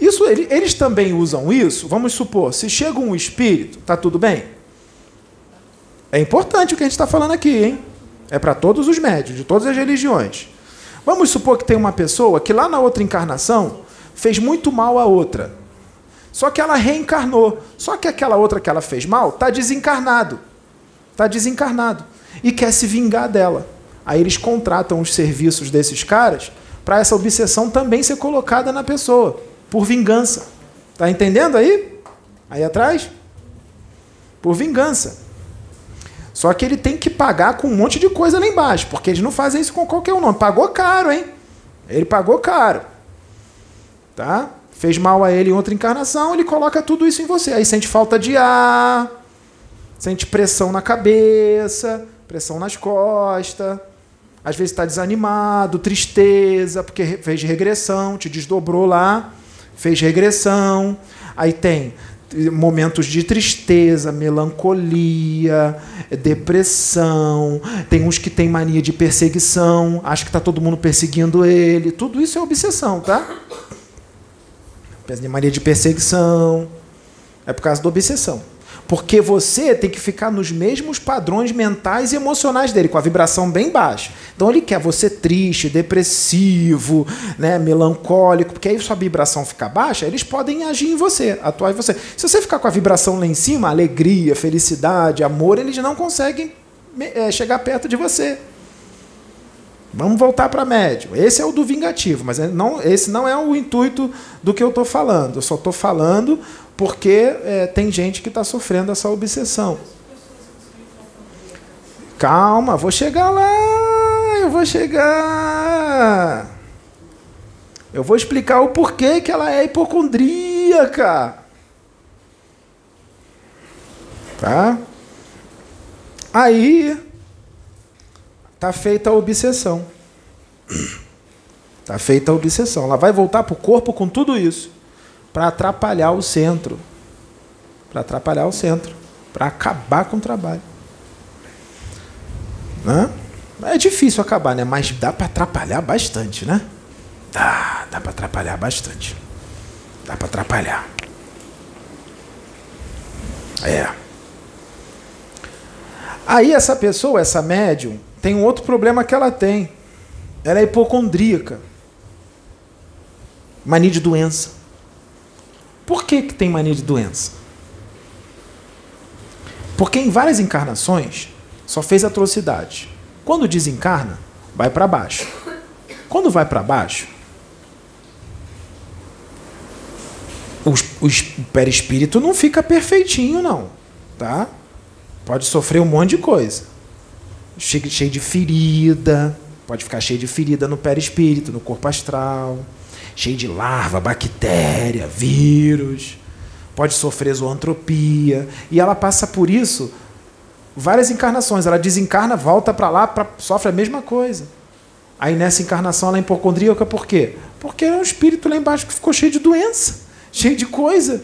Isso eles também usam isso. Vamos supor, se chega um espírito, tá tudo bem? É importante o que a gente está falando aqui, hein? É para todos os médios, de todas as religiões. Vamos supor que tem uma pessoa que lá na outra encarnação fez muito mal a outra. Só que ela reencarnou. Só que aquela outra que ela fez mal está desencarnado. Está desencarnado. E quer se vingar dela. Aí eles contratam os serviços desses caras para essa obsessão também ser colocada na pessoa, por vingança. Tá entendendo aí? Aí atrás? Por vingança. Só que ele tem que pagar com um monte de coisa lá embaixo, porque eles não fazem isso com qualquer um, não. Pagou caro, hein? Ele pagou caro. Tá? Fez mal a ele em outra encarnação, ele coloca tudo isso em você. Aí sente falta de ar, sente pressão na cabeça, pressão nas costas, às vezes está desanimado, tristeza, porque fez regressão, te desdobrou lá, fez regressão. Aí tem momentos de tristeza, melancolia, depressão. Tem uns que têm mania de perseguição, acha que está todo mundo perseguindo ele. Tudo isso é obsessão, tá? De mania de perseguição. É por causa da obsessão. Porque você tem que ficar nos mesmos padrões mentais e emocionais dele, com a vibração bem baixa. Então ele quer você triste, depressivo, né, melancólico, porque aí sua vibração fica baixa, eles podem agir em você, atuar em você. Se você ficar com a vibração lá em cima, alegria, felicidade, amor, eles não conseguem é, chegar perto de você. Vamos voltar para médio. Esse é o do vingativo, mas é, não, esse não é o intuito do que eu estou falando. Eu só estou falando porque é, tem gente que está sofrendo essa obsessão. Calma, vou chegar lá, eu vou chegar. Eu vou explicar o porquê que ela é hipocondríaca. Tá? Aí Está feita a obsessão. Está feita a obsessão. Ela vai voltar para o corpo com tudo isso para atrapalhar o centro. Para atrapalhar o centro. Para acabar com o trabalho. Né? É difícil acabar, né? Mas dá para atrapalhar bastante, né? Dá, dá para atrapalhar bastante. Dá para atrapalhar. É. Aí essa pessoa, essa médium, tem um outro problema que ela tem. Ela é hipocondríaca. Mania de doença. Por que, que tem mania de doença? Porque em várias encarnações só fez atrocidade. Quando desencarna, vai para baixo. Quando vai para baixo, o, o, perispírito não fica perfeitinho, não. Tá? Pode sofrer um monte de coisa cheio, de ferida, pode ficar cheio de ferida no perispírito, no corpo astral, cheio de larva, bactéria, vírus, pode sofrer zoantropia, e ela passa por isso várias encarnações. Ela desencarna, volta para lá, pra, sofre a mesma coisa. Aí nessa encarnação ela é hipocondríaca por quê? Porque é um espírito lá embaixo que ficou cheio de doença, cheio de coisa,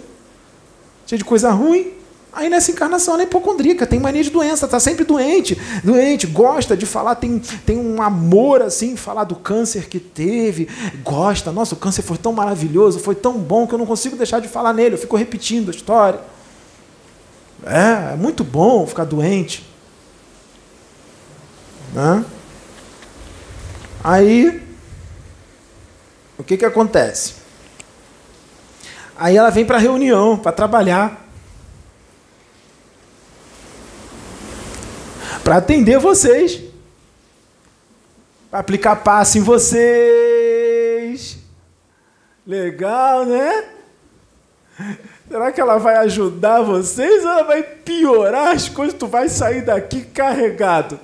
cheio de coisa ruim. Aí nessa encarnação ela é hipocondríaca, tem mania de doença, está sempre doente, doente, gosta de falar, tem, tem um amor assim, falar do câncer que teve, gosta, nossa, o câncer foi tão maravilhoso, foi tão bom que eu não consigo deixar de falar nele, eu fico repetindo a história. É, é muito bom ficar doente. Né? Aí, o que, que acontece? Aí ela vem para a reunião, para trabalhar. Para atender vocês, para aplicar passe em vocês. Legal, né? Será que ela vai ajudar vocês ou ela vai piorar as coisas? Tu vai sair daqui carregado.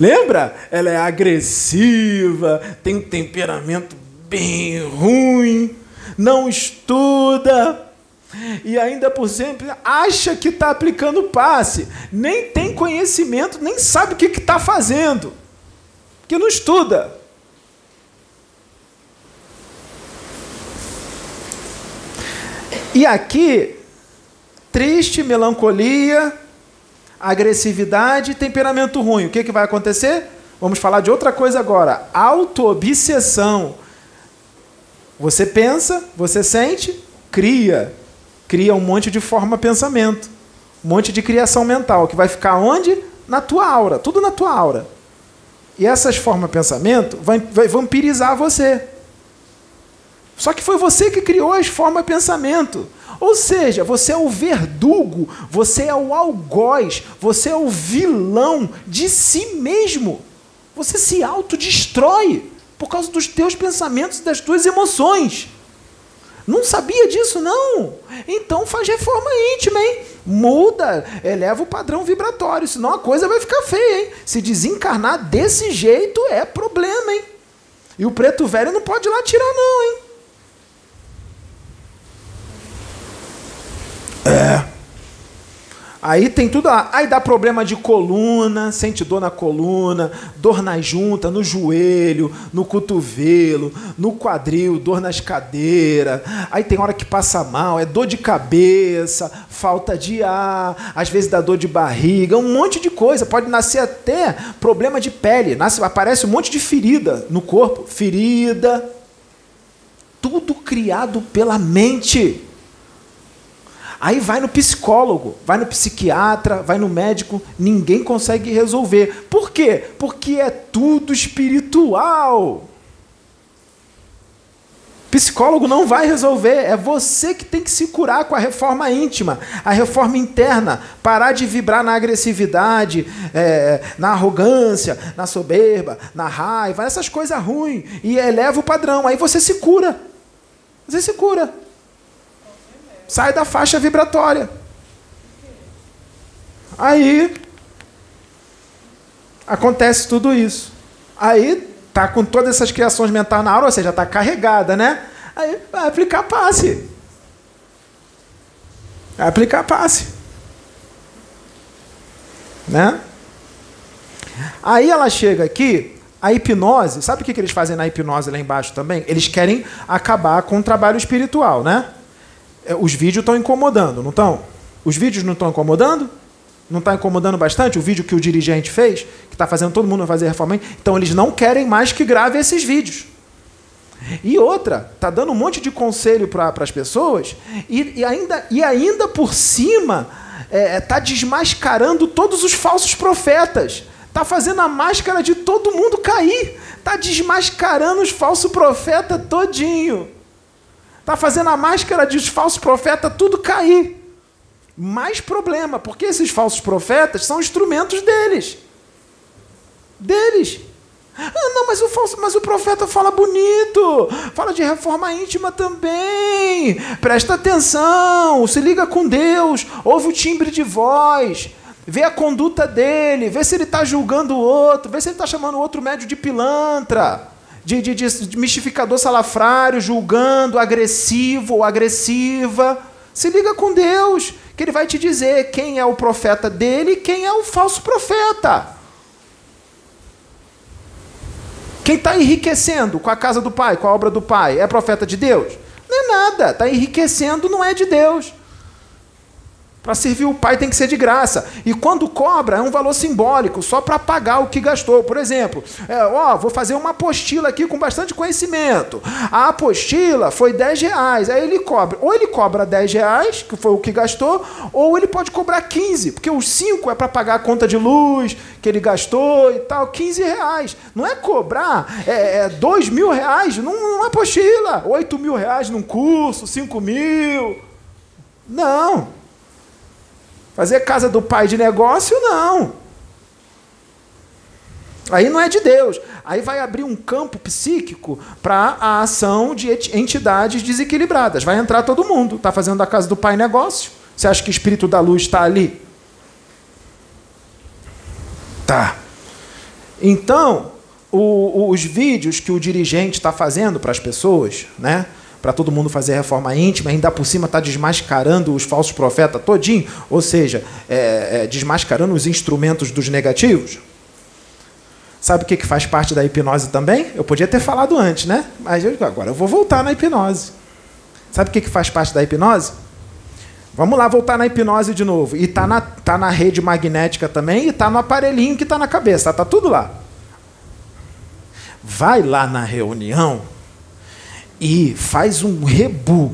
Lembra? Ela é agressiva, tem um temperamento bem ruim, não estuda e ainda por sempre acha que está aplicando passe, nem tem conhecimento, nem sabe o que está fazendo, que não estuda. E aqui, triste, melancolia, agressividade, temperamento ruim. O que, que vai acontecer? Vamos falar de outra coisa agora. Auto-obsessão. Você pensa, você sente, cria cria um monte de forma pensamento, um monte de criação mental, que vai ficar onde? Na tua aura, tudo na tua aura. E essas formas pensamento vai, vai vampirizar você. Só que foi você que criou as formas pensamento. Ou seja, você é o verdugo, você é o algoz, você é o vilão de si mesmo. Você se autodestrói por causa dos teus pensamentos e das tuas emoções. Não sabia disso, não? Então faz reforma íntima, hein? Muda, eleva o padrão vibratório, senão a coisa vai ficar feia, hein? Se desencarnar desse jeito é problema, hein? E o preto velho não pode ir lá tirar, não, hein? Aí tem tudo lá. Aí dá problema de coluna, sente dor na coluna, dor na junta, no joelho, no cotovelo, no quadril, dor nas cadeiras. Aí tem hora que passa mal, é dor de cabeça, falta de ar, às vezes dá dor de barriga, um monte de coisa. Pode nascer até problema de pele, nasce, aparece um monte de ferida no corpo, ferida. Tudo criado pela mente. Aí vai no psicólogo, vai no psiquiatra, vai no médico, ninguém consegue resolver. Por quê? Porque é tudo espiritual. Psicólogo não vai resolver, é você que tem que se curar com a reforma íntima, a reforma interna, parar de vibrar na agressividade, é, na arrogância, na soberba, na raiva, essas coisas ruins, e eleva o padrão, aí você se cura. Você se cura sai da faixa vibratória. Aí acontece tudo isso. Aí tá com todas essas criações mentais na aura, ou seja, está carregada, né? Aí vai aplicar passe. Vai aplicar passe. Né? Aí ela chega aqui, a hipnose, sabe o que eles fazem na hipnose lá embaixo também? Eles querem acabar com o trabalho espiritual, né? É, os vídeos estão incomodando, não estão? Os vídeos não estão incomodando? Não está incomodando bastante o vídeo que o dirigente fez, que está fazendo todo mundo fazer reforma? Então eles não querem mais que grave esses vídeos. E outra, está dando um monte de conselho para as pessoas e, e, ainda, e ainda por cima está é, tá desmascarando todos os falsos profetas. Está fazendo a máscara de todo mundo cair. Está desmascarando os falsos profetas todinho. Está fazendo a máscara de falsos profetas tudo cair. Mais problema, porque esses falsos profetas são instrumentos deles. Deles. Ah, não, mas o, falso, mas o profeta fala bonito, fala de reforma íntima também. Presta atenção, se liga com Deus, ouve o timbre de voz, vê a conduta dele, vê se ele está julgando o outro, vê se ele está chamando o outro médio de pilantra de, de, de mistificador salafrário, julgando, agressivo ou agressiva. Se liga com Deus, que ele vai te dizer quem é o profeta dele e quem é o falso profeta. Quem está enriquecendo com a casa do pai, com a obra do pai, é profeta de Deus? Não é nada. Está enriquecendo, não é de Deus. Para servir o pai tem que ser de graça. E quando cobra, é um valor simbólico, só para pagar o que gastou. Por exemplo, é, ó, vou fazer uma apostila aqui com bastante conhecimento. A apostila foi 10 reais. Aí ele cobra. Ou ele cobra 10 reais, que foi o que gastou, ou ele pode cobrar 15, porque os 5 é para pagar a conta de luz que ele gastou e tal. 15 reais. Não é cobrar é, é 2 mil reais numa apostila, 8 mil reais num curso, 5 mil. Não. Fazer casa do pai de negócio, não. Aí não é de Deus. Aí vai abrir um campo psíquico para a ação de entidades desequilibradas. Vai entrar todo mundo. Está fazendo a casa do pai negócio? Você acha que o espírito da luz está ali? Tá. Então, o, os vídeos que o dirigente está fazendo para as pessoas, né? Para todo mundo fazer reforma íntima, ainda por cima está desmascarando os falsos profetas todinho, ou seja, é, é, desmascarando os instrumentos dos negativos. Sabe o que, que faz parte da hipnose também? Eu podia ter falado antes, né? Mas eu, agora eu vou voltar na hipnose. Sabe o que, que faz parte da hipnose? Vamos lá voltar na hipnose de novo. E tá na, tá na rede magnética também e tá no aparelhinho que tá na cabeça. Tá tudo lá. Vai lá na reunião e faz um rebu.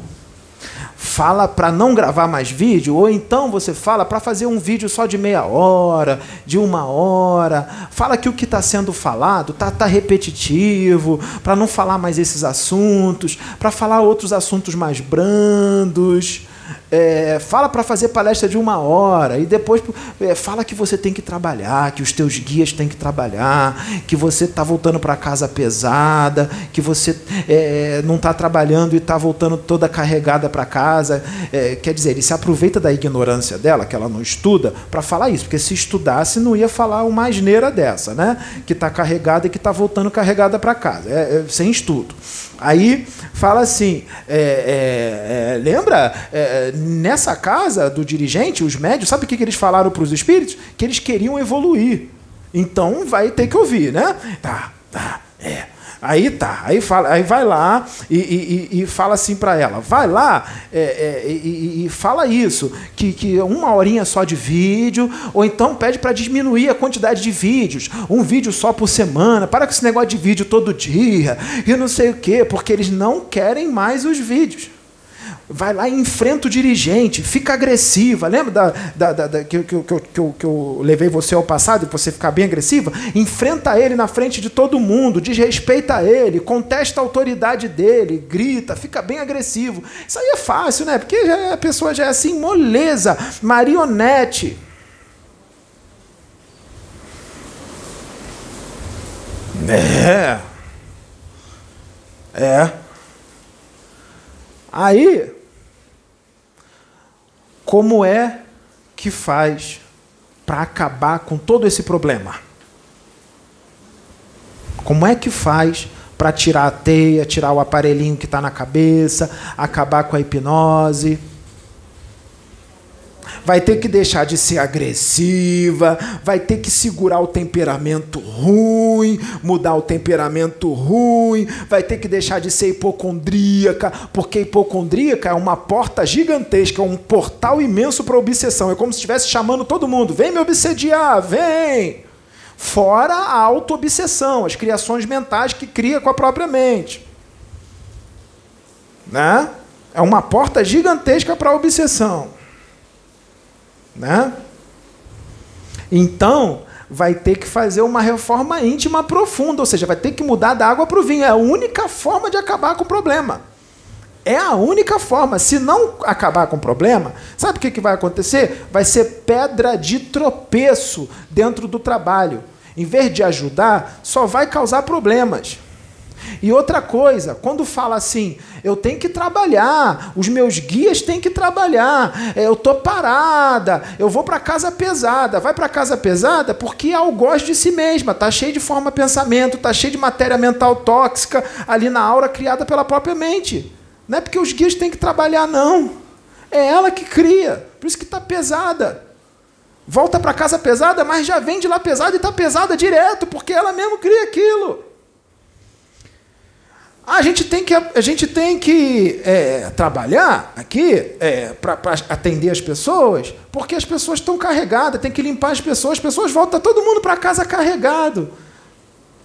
Fala para não gravar mais vídeo, ou então você fala para fazer um vídeo só de meia hora, de uma hora. Fala que o que está sendo falado tá, tá repetitivo, para não falar mais esses assuntos, para falar outros assuntos mais brandos é, fala para fazer palestra de uma hora e depois é, fala que você tem que trabalhar, que os teus guias têm que trabalhar, que você está voltando para casa pesada, que você é, não está trabalhando e está voltando toda carregada para casa. É, quer dizer, ele se aproveita da ignorância dela, que ela não estuda, para falar isso, porque se estudasse não ia falar uma asneira dessa, né? Que está carregada e que está voltando carregada para casa, é, é, sem estudo. Aí fala assim: lembra nessa casa do dirigente, os médios, sabe o que, que eles falaram para os espíritos? Que eles queriam evoluir. Então vai ter que ouvir, né? Tá, tá, é. Aí tá, aí, fala, aí vai lá e, e, e fala assim para ela, vai lá é, é, e, e, fala isso, que, que uma horinha só de vídeo, ou então pede para diminuir a quantidade de vídeos, um vídeo só por semana, para com esse negócio de vídeo todo dia, e não sei o quê, porque eles não querem mais os vídeos vai lá e enfrenta o dirigente, fica agressiva. Lembra da, da, da, da que, que, que, que, eu, que eu levei você ao passado e você ficar bem agressiva? Enfrenta ele na frente de todo mundo, desrespeita ele, contesta a autoridade dele, grita, fica bem agressivo. Isso aí é fácil, né? Porque já, a pessoa já é assim, moleza, marionete. É. É. Aí, como é que faz para acabar com todo esse problema? Como é que faz para tirar a teia, tirar o aparelhinho que está na cabeça, acabar com a hipnose? vai ter que deixar de ser agressiva, vai ter que segurar o temperamento ruim, mudar o temperamento ruim, vai ter que deixar de ser hipocondríaca, porque hipocondríaca é uma porta gigantesca, um portal imenso para obsessão. É como se estivesse chamando todo mundo: vem me obsediar, vem! Fora a auto-obsessão, as criações mentais que cria com a própria mente. Né? É uma porta gigantesca para a obsessão. Né? Então, vai ter que fazer uma reforma íntima profunda, ou seja, vai ter que mudar da água para o vinho. É a única forma de acabar com o problema. É a única forma. Se não acabar com o problema, sabe o que, que vai acontecer? Vai ser pedra de tropeço dentro do trabalho. Em vez de ajudar, só vai causar problemas. E outra coisa, quando fala assim, eu tenho que trabalhar, os meus guias têm que trabalhar, é, eu tô parada, eu vou para casa pesada. Vai para casa pesada porque é o gosto de si mesma, tá cheio de forma pensamento, tá cheio de matéria mental tóxica ali na aura criada pela própria mente. Não é porque os guias têm que trabalhar não. É ela que cria. Por isso que está pesada. Volta para casa pesada, mas já vem de lá pesada e está pesada direto, porque ela mesmo cria aquilo. A gente tem que, a gente tem que é, trabalhar aqui é, para atender as pessoas, porque as pessoas estão carregadas, tem que limpar as pessoas, as pessoas voltam todo mundo para casa carregado.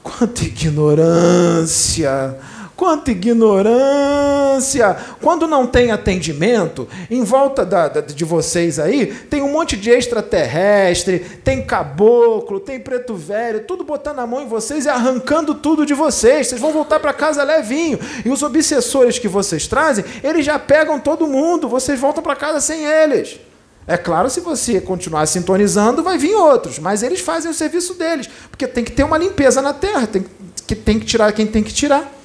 Quanta ignorância! Quanta ignorância! Quando não tem atendimento, em volta da, da, de vocês aí, tem um monte de extraterrestre, tem caboclo, tem preto velho, tudo botando a mão em vocês e arrancando tudo de vocês. Vocês vão voltar para casa levinho. E os obsessores que vocês trazem, eles já pegam todo mundo, vocês voltam para casa sem eles. É claro, se você continuar sintonizando, vai vir outros, mas eles fazem o serviço deles, porque tem que ter uma limpeza na terra, tem que, tem que tirar quem tem que tirar.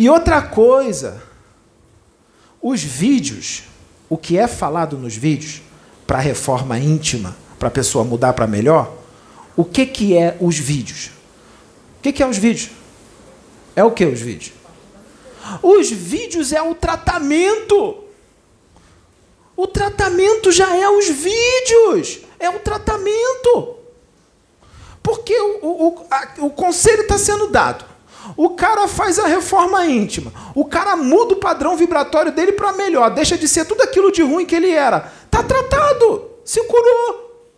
E outra coisa, os vídeos, o que é falado nos vídeos para reforma íntima, para a pessoa mudar para melhor, o que, que é os vídeos? O que, que é os vídeos? É o que os vídeos? Os vídeos é o tratamento. O tratamento já é os vídeos. É o tratamento. Porque o, o, a, o conselho está sendo dado. O cara faz a reforma íntima. O cara muda o padrão vibratório dele para melhor. Deixa de ser tudo aquilo de ruim que ele era. Está tratado. Se curou.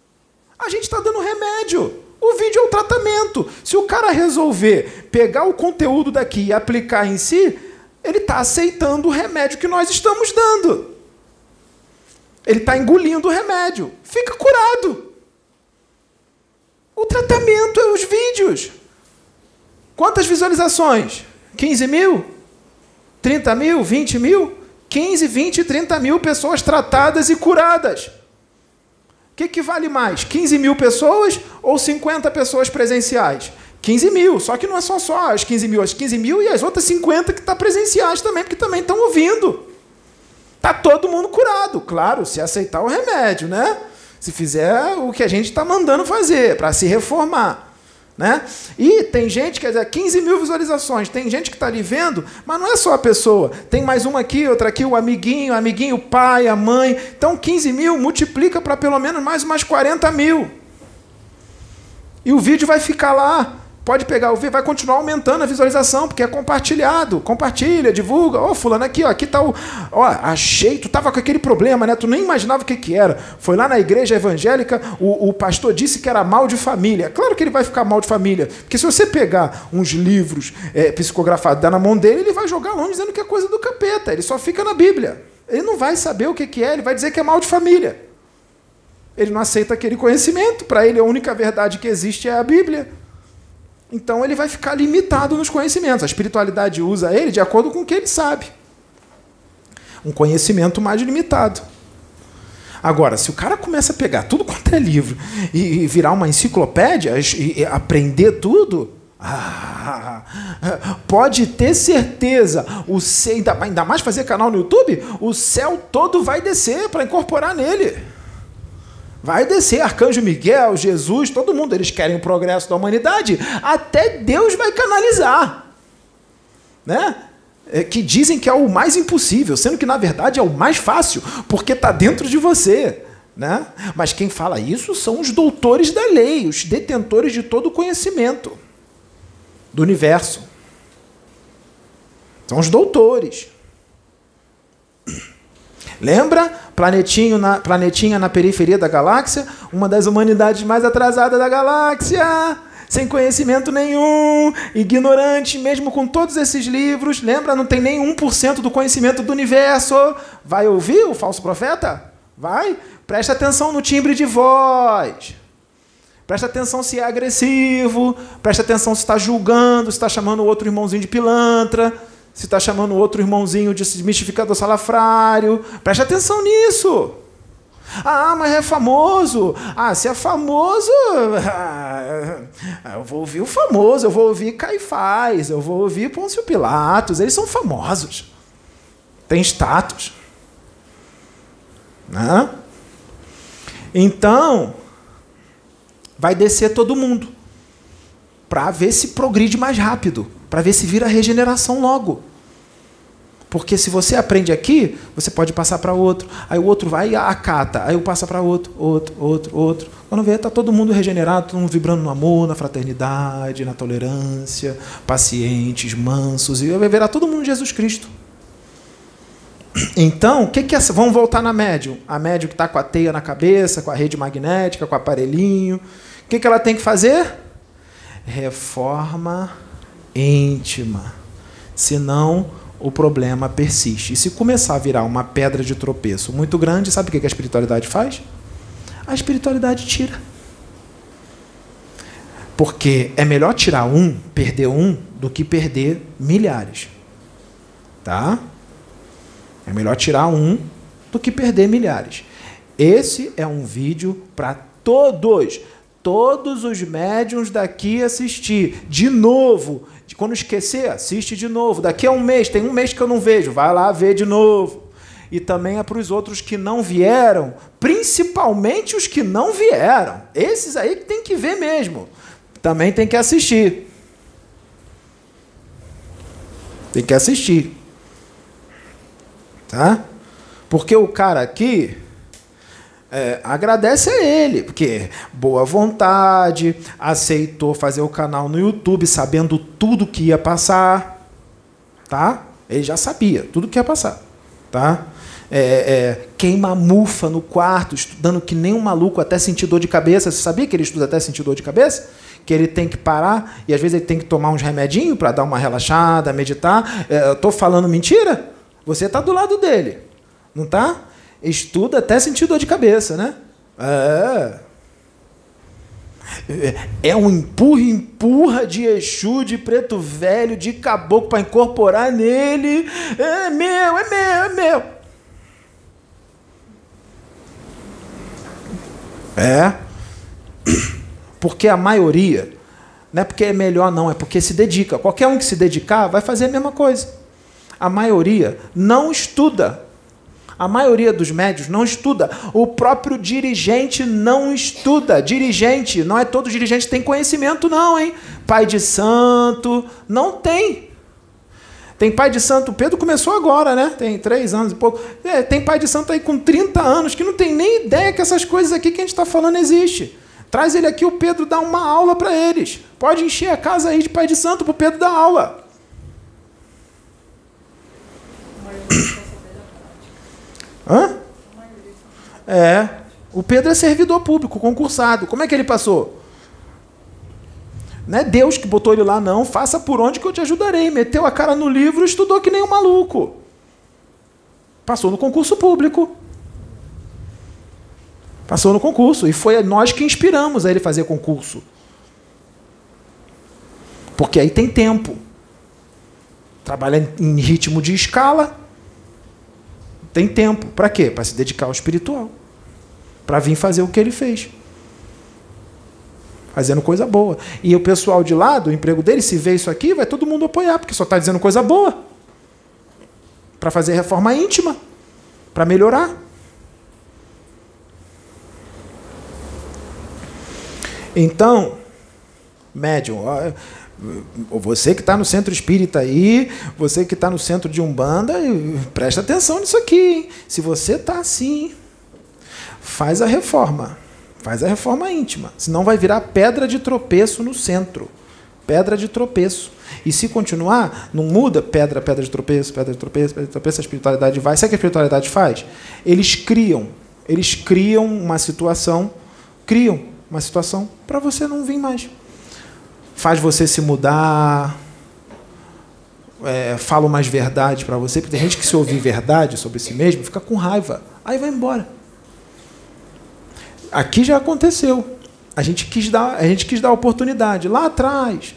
A gente está dando remédio. O vídeo é o tratamento. Se o cara resolver pegar o conteúdo daqui e aplicar em si, ele está aceitando o remédio que nós estamos dando. Ele está engolindo o remédio. Fica curado. O tratamento é os vídeos. Quantas visualizações? 15 mil? 30 mil? 20 mil? 15, 20, 30 mil pessoas tratadas e curadas. O que, que vale mais? 15 mil pessoas ou 50 pessoas presenciais? 15 mil, só que não é só, só as 15 mil, as 15 mil e as outras 50 que estão tá presenciais também, porque também estão ouvindo. Tá todo mundo curado, claro, se aceitar o remédio, né? Se fizer o que a gente está mandando fazer para se reformar. Né? E tem gente, quer dizer, 15 mil visualizações, tem gente que está ali vendo, mas não é só a pessoa, tem mais uma aqui, outra aqui, o amiguinho, o amiguinho, o pai, a mãe. Então 15 mil multiplica para pelo menos mais umas 40 mil. E o vídeo vai ficar lá Pode pegar o vídeo, vai continuar aumentando a visualização, porque é compartilhado. Compartilha, divulga. Ó, oh, fulano, aqui, ó, aqui tá o. Ó, achei, tu tava com aquele problema, né? Tu nem imaginava o que, que era. Foi lá na igreja evangélica, o, o pastor disse que era mal de família. Claro que ele vai ficar mal de família. Porque se você pegar uns livros é, psicografados dar na mão dele, ele vai jogar longe dizendo que é coisa do capeta. Ele só fica na Bíblia. Ele não vai saber o que, que é, ele vai dizer que é mal de família. Ele não aceita aquele conhecimento. Para ele, a única verdade que existe é a Bíblia. Então ele vai ficar limitado nos conhecimentos. A espiritualidade usa ele de acordo com o que ele sabe. Um conhecimento mais limitado. Agora, se o cara começa a pegar tudo *laughs* quanto é livro e, virar uma enciclopédia e, aprender tudo, ah, pode ter certeza, o ainda mais fazer canal no YouTube, o céu todo vai descer para incorporar nele. Vai descer Arcanjo Miguel, Jesus, todo mundo, eles querem o progresso da humanidade, até Deus vai canalizar. Né? É, que dizem que é o mais impossível, sendo que na verdade é o mais fácil, porque está dentro de você. Né? Mas quem fala isso são os doutores da lei, os detentores de todo o conhecimento do universo. São os doutores. Lembra? Planetinho na, planetinha na periferia da galáxia, uma das humanidades mais atrasadas da galáxia, sem conhecimento nenhum, ignorante, mesmo com todos esses livros. Lembra? Não tem nem 1% do conhecimento do universo. Vai ouvir o falso profeta? Vai? Presta atenção no timbre de voz. Presta atenção se é agressivo. Presta atenção se está julgando, se está chamando o outro irmãozinho de pilantra se está chamando outro irmãozinho de mistificador salafrário. Preste atenção nisso. Ah, mas é famoso. Ah, se é famoso, *laughs* eu vou ouvir o famoso, eu vou ouvir Caifás, eu vou ouvir Pôncio Pilatos. Eles são famosos. Tem status. Né? Então, vai descer todo mundo para ver se progride mais rápido para ver se vira regeneração logo. Porque se você aprende aqui, você pode passar para outro. Aí o outro vai e acata. Aí eu passa para outro, outro, outro, outro. Quando vê, está todo mundo regenerado, todo mundo vibrando no amor, na fraternidade, na tolerância, pacientes, mansos. E virar todo mundo Jesus Cristo. Então, o que, que é. Vamos voltar na médium. A médium que está com a teia na cabeça, com a rede magnética, com o aparelhinho. O que, que ela tem que fazer? Reforma íntima. Senão o problema persiste. E se começar a virar uma pedra de tropeço muito grande, sabe o que a espiritualidade faz? A espiritualidade tira. Porque é melhor tirar um, perder um, do que perder milhares. Tá? É melhor tirar um do que perder milhares. Esse é um vídeo para todos, todos os médiums daqui assistir. De novo, quando esquecer, assiste de novo. Daqui a um mês, tem um mês que eu não vejo, vai lá ver de novo. E também é para os outros que não vieram, principalmente os que não vieram. Esses aí que tem que ver mesmo. Também tem que assistir. Tem que assistir. Tá? Porque o cara aqui, é, agradece a ele, porque boa vontade, aceitou fazer o canal no YouTube sabendo tudo que ia passar, tá? Ele já sabia tudo que ia passar, tá? É, é, queima mufa no quarto, estudando que nem um maluco até sentir dor de cabeça. Você sabia que ele estuda até sentir dor de cabeça? Que ele tem que parar e às vezes ele tem que tomar uns remedinhos para dar uma relaxada, meditar. É, eu estou falando mentira? Você está do lado dele, não está? Estuda até sentir dor de cabeça, né? É. É um empurra, empurra de Exu, de preto velho, de caboclo para incorporar nele. É meu, é meu, é meu. É. Porque a maioria, não é porque é melhor, não, é porque se dedica. Qualquer um que se dedicar vai fazer a mesma coisa. A maioria não estuda a maioria dos médios não estuda. O próprio dirigente não estuda. Dirigente, não é todo dirigente que tem conhecimento, não, hein? Pai de santo, não tem. Tem pai de santo, Pedro começou agora, né? Tem três anos e pouco. É, tem pai de santo aí com 30 anos que não tem nem ideia que essas coisas aqui que a gente está falando existe. Traz ele aqui, o Pedro dá uma aula para eles. Pode encher a casa aí de pai de santo para o Pedro dar aula. Hã? É. O Pedro é servidor público, concursado. Como é que ele passou? Não é Deus que botou ele lá, não. Faça por onde que eu te ajudarei. Meteu a cara no livro estudou que nem um maluco. Passou no concurso público. Passou no concurso. E foi nós que inspiramos a ele fazer concurso. Porque aí tem tempo. Trabalha em ritmo de escala. Tem tempo. Para quê? Para se dedicar ao espiritual. Para vir fazer o que ele fez. Fazendo coisa boa. E o pessoal de lá, do emprego dele, se vê isso aqui, vai todo mundo apoiar, porque só está dizendo coisa boa. Para fazer reforma íntima. Para melhorar. Então, médium, você que está no centro espírita aí, você que está no centro de Umbanda, presta atenção nisso aqui. Hein? Se você está assim, faz a reforma. Faz a reforma íntima. Senão vai virar pedra de tropeço no centro. Pedra de tropeço. E se continuar, não muda pedra, pedra de tropeço, pedra de tropeço, pedra de tropeço, a espiritualidade vai. Sabe o que a espiritualidade faz? Eles criam. Eles criam uma situação, criam uma situação para você não vir mais faz você se mudar, é, fala mais verdade para você, porque tem gente que se ouvir verdade sobre si mesmo fica com raiva, aí vai embora. Aqui já aconteceu. A gente quis dar, a gente quis dar oportunidade lá atrás.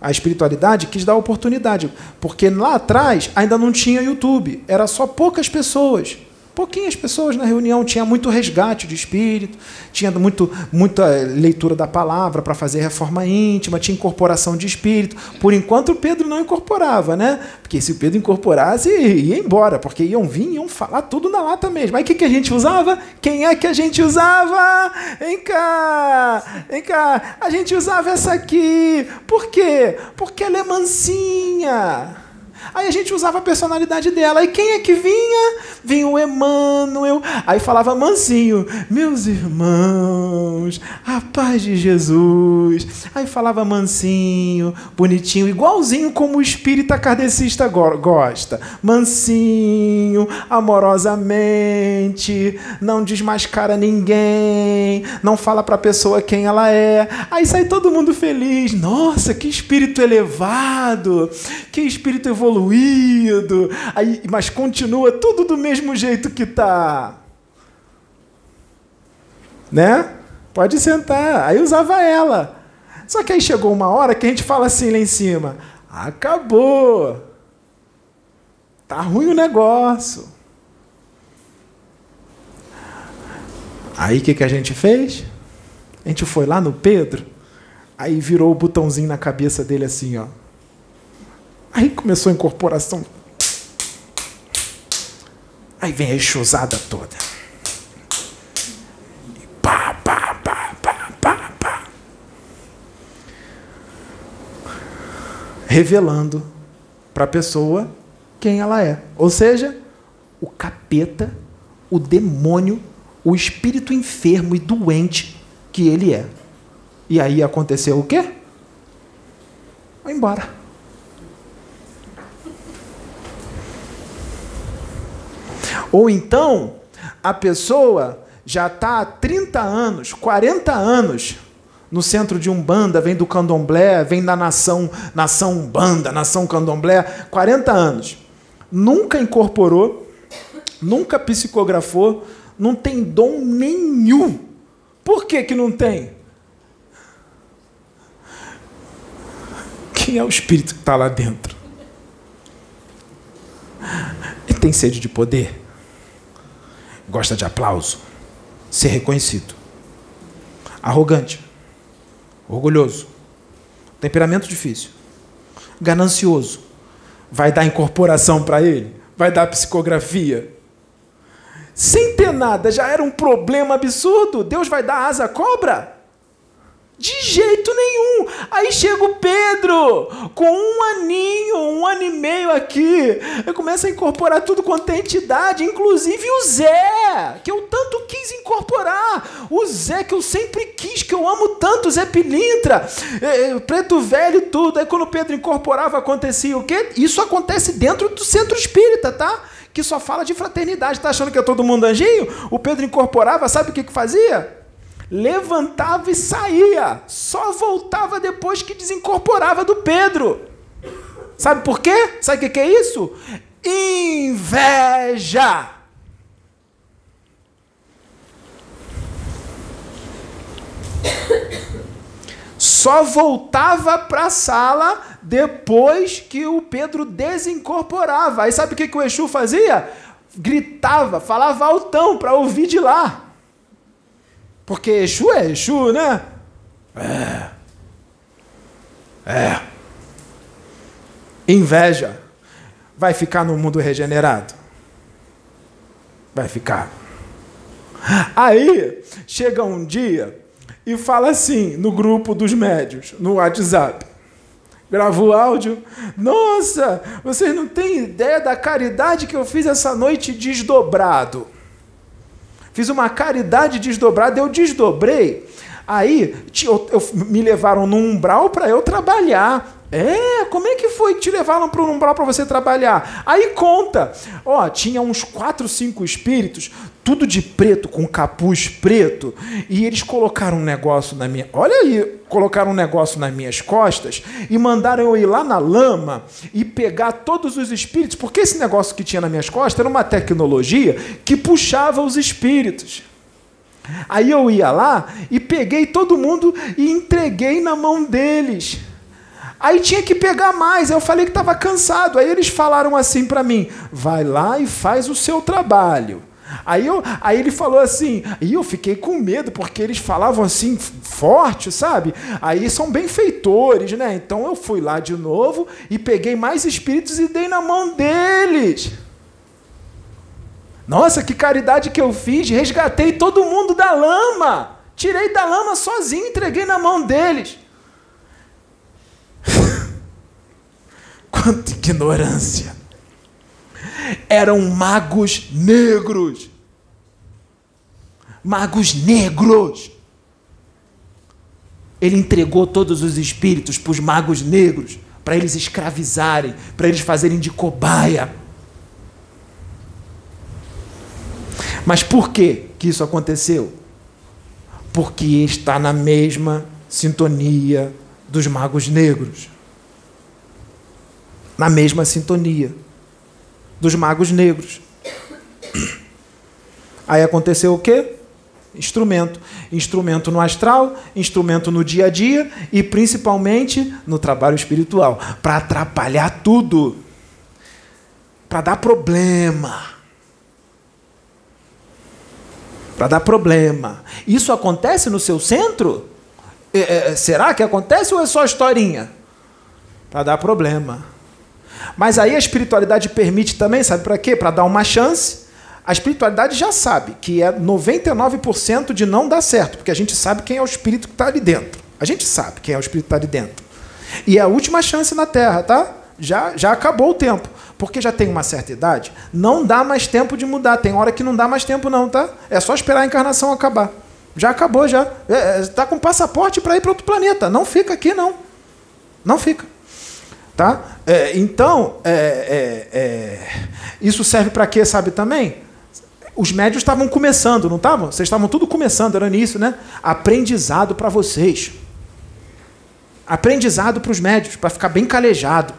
A espiritualidade quis dar oportunidade, porque lá atrás ainda não tinha YouTube, era só poucas pessoas. Pouquinhas pessoas na reunião, tinha muito resgate de espírito, tinha muito, muita leitura da palavra para fazer reforma íntima, tinha incorporação de espírito. Por enquanto o Pedro não incorporava, né? Porque se o Pedro incorporasse, ia embora, porque iam vir, iam falar tudo na lata mesmo. Aí o que, que a gente usava? Quem é que a gente usava? Vem cá, vem cá. A gente usava essa aqui. Por quê? Porque ela é mansinha. Aí a gente usava a personalidade dela. E quem é que vinha? Vinha o Emmanuel. Aí falava mansinho, meus irmãos, a paz de Jesus. Aí falava mansinho, bonitinho, igualzinho como o espírita kardecista gosta. Mansinho, amorosamente, não desmascara ninguém, não fala para a pessoa quem ela é. Aí sai todo mundo feliz. Nossa, que espírito elevado, que espírito evoluído. Aí, mas continua tudo do mesmo jeito que tá. Né? Pode sentar. Aí usava ela. Só que aí chegou uma hora que a gente fala assim lá em cima: acabou. Tá ruim o negócio. Aí o que, que a gente fez? A gente foi lá no Pedro, aí virou o botãozinho na cabeça dele assim, ó. Aí começou a incorporação. Aí vem a enxusada toda. pá, pá, pá, pá, pá, pá. Revelando para a pessoa quem ela é. Ou seja, o capeta, o demônio, o espírito enfermo e doente que ele é. E aí aconteceu o quê? Vai embora. Ou então, a pessoa já está há 30 anos, 40 anos no centro de Umbanda, vem do candomblé, vem da nação, nação Umbanda, nação candomblé, 40 anos nunca incorporou, nunca psicografou, não tem dom nenhum. Por que, que não tem? Quem é o espírito que está lá dentro? Ele tem sede de poder, gosta de aplauso, ser reconhecido, arrogante, orgulhoso, temperamento difícil, ganancioso, vai dar incorporação para ele? Vai dar psicografia? Sem ter nada, já era um problema absurdo. Deus vai dar asa à cobra? De jeito nenhum. Aí chega o Pedro, com um aninho, um ano e meio aqui. Eu começo a incorporar tudo quanto é entidade, inclusive o Zé, que eu tanto quis incorporar. O Zé que eu sempre quis, que eu amo tanto, Zé Pilintra, é, é, preto velho, tudo. Aí quando o Pedro incorporava, acontecia o quê? Isso acontece dentro do centro espírita, tá? Que só fala de fraternidade. Tá achando que é todo mundo anjinho? O Pedro incorporava, sabe o que, que fazia? Levantava e saía, só voltava depois que desincorporava do Pedro. Sabe por quê? Sabe o que é isso? Inveja. Só voltava para a sala depois que o Pedro desincorporava. Aí sabe o que, que o Exu fazia? Gritava, falava altão para ouvir de lá. Porque Exu é Exu, né? É. É. Inveja. Vai ficar no mundo regenerado? Vai ficar. Aí, chega um dia e fala assim no grupo dos médios, no WhatsApp. Grava o áudio. Nossa, vocês não têm ideia da caridade que eu fiz essa noite desdobrado. Fiz uma caridade desdobrada, eu desdobrei. Aí me levaram no umbral para eu trabalhar. É, como é que foi te levaram para o umbral para você trabalhar? Aí conta. Ó, tinha uns quatro, cinco espíritos, tudo de preto, com capuz preto, e eles colocaram um negócio na minha. Olha aí, colocaram um negócio nas minhas costas e mandaram eu ir lá na lama e pegar todos os espíritos, porque esse negócio que tinha nas minhas costas era uma tecnologia que puxava os espíritos. Aí eu ia lá e peguei todo mundo e entreguei na mão deles. Aí tinha que pegar mais. Eu falei que estava cansado. Aí eles falaram assim para mim: vai lá e faz o seu trabalho. Aí, eu, aí ele falou assim, e eu fiquei com medo, porque eles falavam assim, forte, sabe? Aí são benfeitores, né? Então eu fui lá de novo e peguei mais espíritos e dei na mão deles. Nossa, que caridade que eu fiz! Resgatei todo mundo da lama! Tirei da lama sozinho, entreguei na mão deles. Quanta ignorância! Eram magos negros. Magos negros. Ele entregou todos os espíritos para os magos negros, para eles escravizarem, para eles fazerem de cobaia. Mas por que, que isso aconteceu? Porque está na mesma sintonia dos magos negros. Na mesma sintonia dos magos negros. Aí aconteceu o quê? Instrumento. Instrumento no astral, instrumento no dia a dia e principalmente no trabalho espiritual. Para atrapalhar tudo. Para dar problema para dar problema. Isso acontece no seu centro? É, é, será que acontece ou é só historinha? Para dar problema. Mas aí a espiritualidade permite também, sabe para quê? Para dar uma chance. A espiritualidade já sabe que é 99% de não dar certo, porque a gente sabe quem é o espírito que está ali dentro. A gente sabe quem é o espírito que está ali dentro. E é a última chance na Terra, tá? Já, já acabou o tempo porque já tem uma certa idade, não dá mais tempo de mudar. Tem hora que não dá mais tempo, não, tá? É só esperar a encarnação acabar. Já acabou, já. Está é, é tá com passaporte para ir para outro planeta. Não fica aqui, não. Não fica. Tá? É, então, é, é, é isso serve para quê, sabe também? Os médios estavam começando, não estavam? Vocês estavam tudo começando, era nisso, né? Aprendizado para vocês. Aprendizado para os médios, para ficar bem calejado.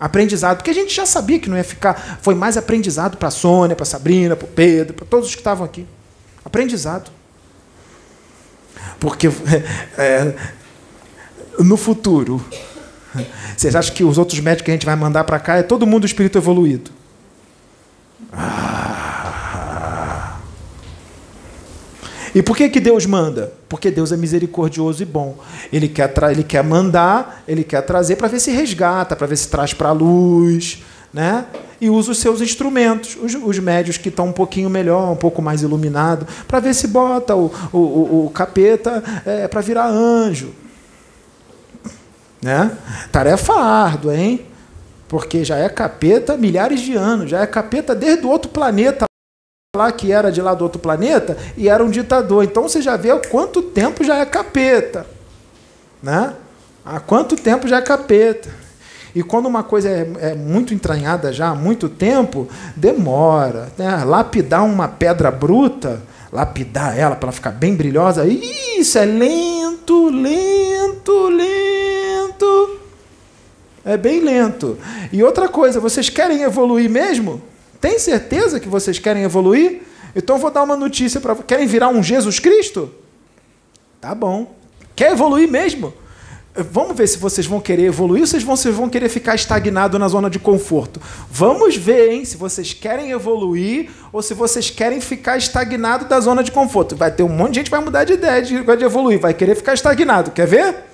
Aprendizado, porque a gente já sabia que não ia ficar. Foi mais aprendizado para a Sônia, para a Sabrina, para o Pedro, para todos os que estavam aqui. Aprendizado. Porque *laughs* é, no futuro, *laughs* vocês acham que os outros médicos que a gente vai mandar para cá é todo mundo espírito evoluído? Ah. E por que, que Deus manda? Porque Deus é misericordioso e bom. Ele quer, ele quer mandar, ele quer trazer para ver se resgata, para ver se traz para a luz, né? E usa os seus instrumentos, os, os médios que estão um pouquinho melhor, um pouco mais iluminado, para ver se bota o, o, o, o capeta é, para virar anjo. Né? Tarefa árdua, hein? Porque já é capeta milhares de anos, já é capeta desde o outro planeta lá que era de lá do outro planeta e era um ditador. Então você já vê há quanto tempo já é capeta. Né? Há quanto tempo já é capeta. E quando uma coisa é, é muito entranhada já há muito tempo, demora. Né? Lapidar uma pedra bruta, lapidar ela para ela ficar bem brilhosa, isso é lento, lento, lento. É bem lento. E outra coisa, vocês querem evoluir mesmo? Tem certeza que vocês querem evoluir? Então vou dar uma notícia para Querem virar um Jesus Cristo? Tá bom. Quer evoluir mesmo? Vamos ver se vocês vão querer evoluir ou vocês vão, vocês vão querer ficar estagnado na zona de conforto. Vamos ver, hein, se vocês querem evoluir ou se vocês querem ficar estagnado da zona de conforto. Vai ter um monte de gente que vai mudar de ideia de, de evoluir, vai querer ficar estagnado. Quer ver?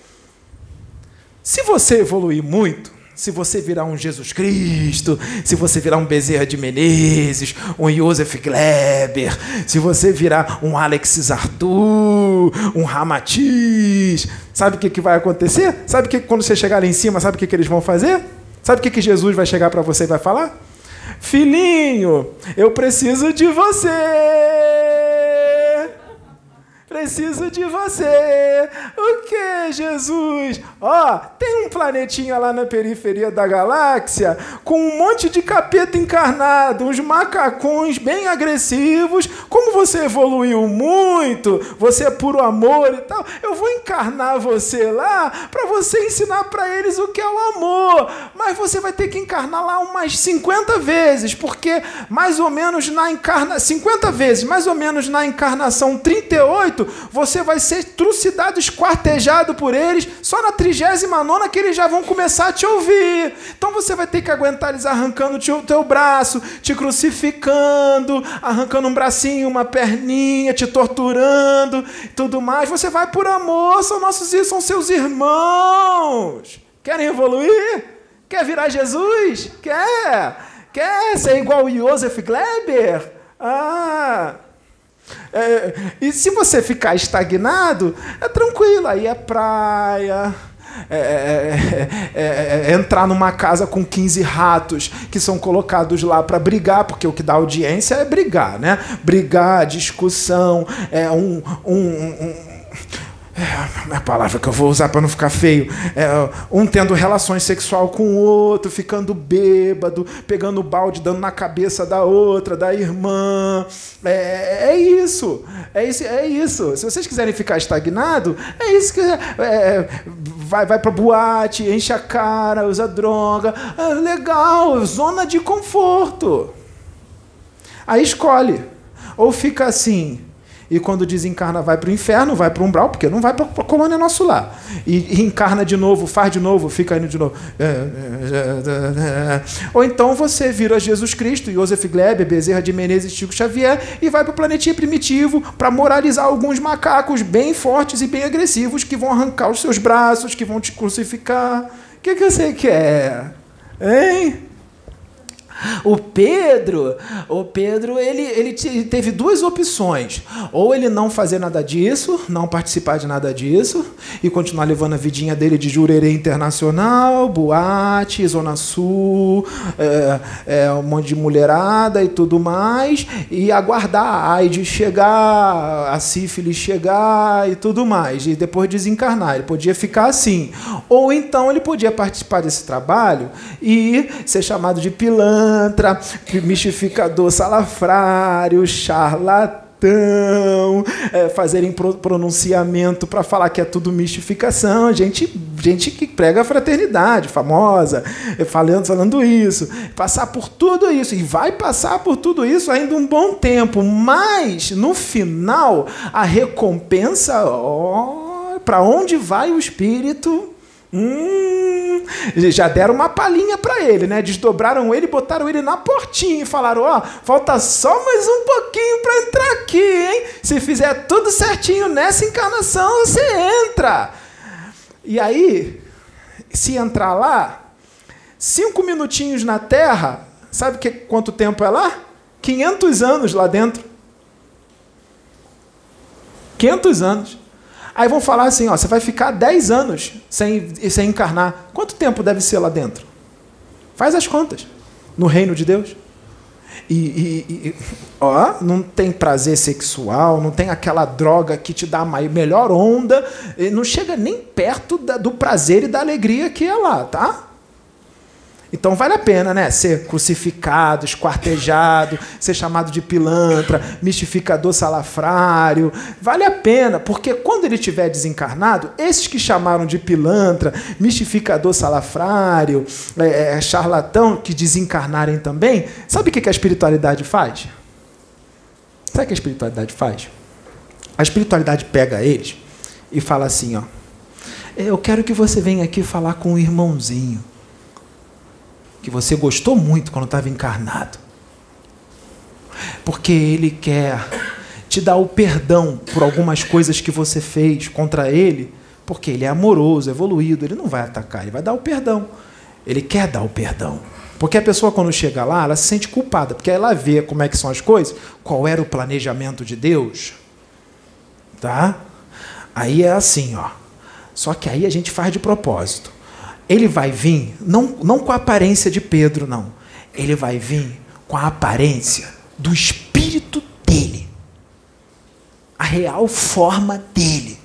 Se você evoluir muito, se você virar um Jesus Cristo, se você virar um Bezerra de Menezes, um Joseph Gleber, se você virar um Alexis Arthur, um Ramatiz, sabe o que, que vai acontecer? Sabe que quando você chegar lá em cima, sabe o que, que eles vão fazer? Sabe o que, que Jesus vai chegar para você e vai falar? Filhinho, eu preciso de você. Preciso de você. O que, Jesus? Ó, oh, tem um planetinha lá na periferia da galáxia com um monte de capeta encarnado, uns macacões bem agressivos. Como você evoluiu muito, você é puro amor e tal. Eu vou encarnar você lá para você ensinar para eles o que é o amor. Mas você vai ter que encarnar lá umas 50 vezes, porque mais ou menos na encarnação 50 vezes, mais ou menos na encarnação 38 você vai ser trucidado, esquartejado por eles, só na 39 que eles já vão começar a te ouvir. Então você vai ter que aguentar eles arrancando o teu braço, te crucificando, arrancando um bracinho, uma perninha, te torturando tudo mais. Você vai por amor, são nossos são seus irmãos. Querem evoluir? Quer virar Jesus? Quer? Quer ser igual o Joseph Gleber? Ah, é, e se você ficar estagnado, é tranquilo, aí é praia, é, é, é, é entrar numa casa com 15 ratos que são colocados lá para brigar, porque o que dá audiência é brigar, né? Brigar, discussão, é um, um, um é a palavra que eu vou usar para não ficar feio. É, um tendo relações sexual com o outro, ficando bêbado, pegando o balde, dando na cabeça da outra, da irmã. É, é isso. É isso. É isso. Se vocês quiserem ficar estagnado, é isso que. É, vai vai para boate, enche a cara, usa droga. É legal, zona de conforto. Aí escolhe. Ou fica assim e quando desencarna vai para o inferno, vai para o umbral, porque não vai para a colônia nosso lá. E, e, encarna de novo, faz de novo, fica indo de novo. É, é, é, Ou então você vira Jesus Cristo, Joseph Gleber, Bezerra de Menezes, Chico Xavier, e vai para o planetinha primitivo para moralizar alguns macacos bem fortes e bem agressivos que vão arrancar os seus braços, que vão te crucificar. O que, que você quer? Hein? O Pedro, o Pedro, ele, ele teve duas opções. Ou ele não fazer nada disso, não participar de nada disso, e continuar levando a vidinha dele de jurerê internacional, boate, Zona Sul, é, é, um monte de mulherada e tudo mais, e aguardar a AIDS chegar, a sífilis chegar e tudo mais, e depois desencarnar. Ele podia ficar assim. Ou então ele podia participar desse trabalho e ser chamado de pilantra pilantra, mistificador salafrário, charlatão, é, fazerem pronunciamento para falar que é tudo mistificação, gente, gente que prega a fraternidade, famosa, é, falando, falando isso, passar por tudo isso, e vai passar por tudo isso ainda um bom tempo, mas no final a recompensa, oh, para onde vai o espírito? Hum, já deram uma palhinha para ele, né? Desdobraram ele, botaram ele na portinha e falaram: ó, oh, falta só mais um pouquinho para entrar aqui, hein? Se fizer tudo certinho nessa encarnação, você entra. E aí, se entrar lá, cinco minutinhos na Terra, sabe que, quanto tempo é lá? 500 anos lá dentro. 500 anos. Aí vão falar assim: ó, você vai ficar 10 anos sem, sem encarnar. Quanto tempo deve ser lá dentro? Faz as contas. No reino de Deus. E, e, e, ó, não tem prazer sexual, não tem aquela droga que te dá a melhor onda, não chega nem perto da, do prazer e da alegria que é lá, tá? Então vale a pena, né? Ser crucificado, esquartejado, ser chamado de pilantra, mistificador salafrário. Vale a pena, porque quando ele estiver desencarnado, esses que chamaram de pilantra, mistificador salafrário, é, é, charlatão, que desencarnarem também, sabe o que a espiritualidade faz? Sabe o que a espiritualidade faz? A espiritualidade pega eles e fala assim: ó, eu quero que você venha aqui falar com o irmãozinho que você gostou muito quando estava encarnado. Porque ele quer te dar o perdão por algumas coisas que você fez contra ele, porque ele é amoroso, evoluído, ele não vai atacar, ele vai dar o perdão. Ele quer dar o perdão. Porque a pessoa quando chega lá, ela se sente culpada, porque ela vê como é que são as coisas, qual era o planejamento de Deus. Tá? Aí é assim, ó. Só que aí a gente faz de propósito ele vai vir, não, não com a aparência de Pedro, não. Ele vai vir com a aparência do espírito dele. A real forma dele.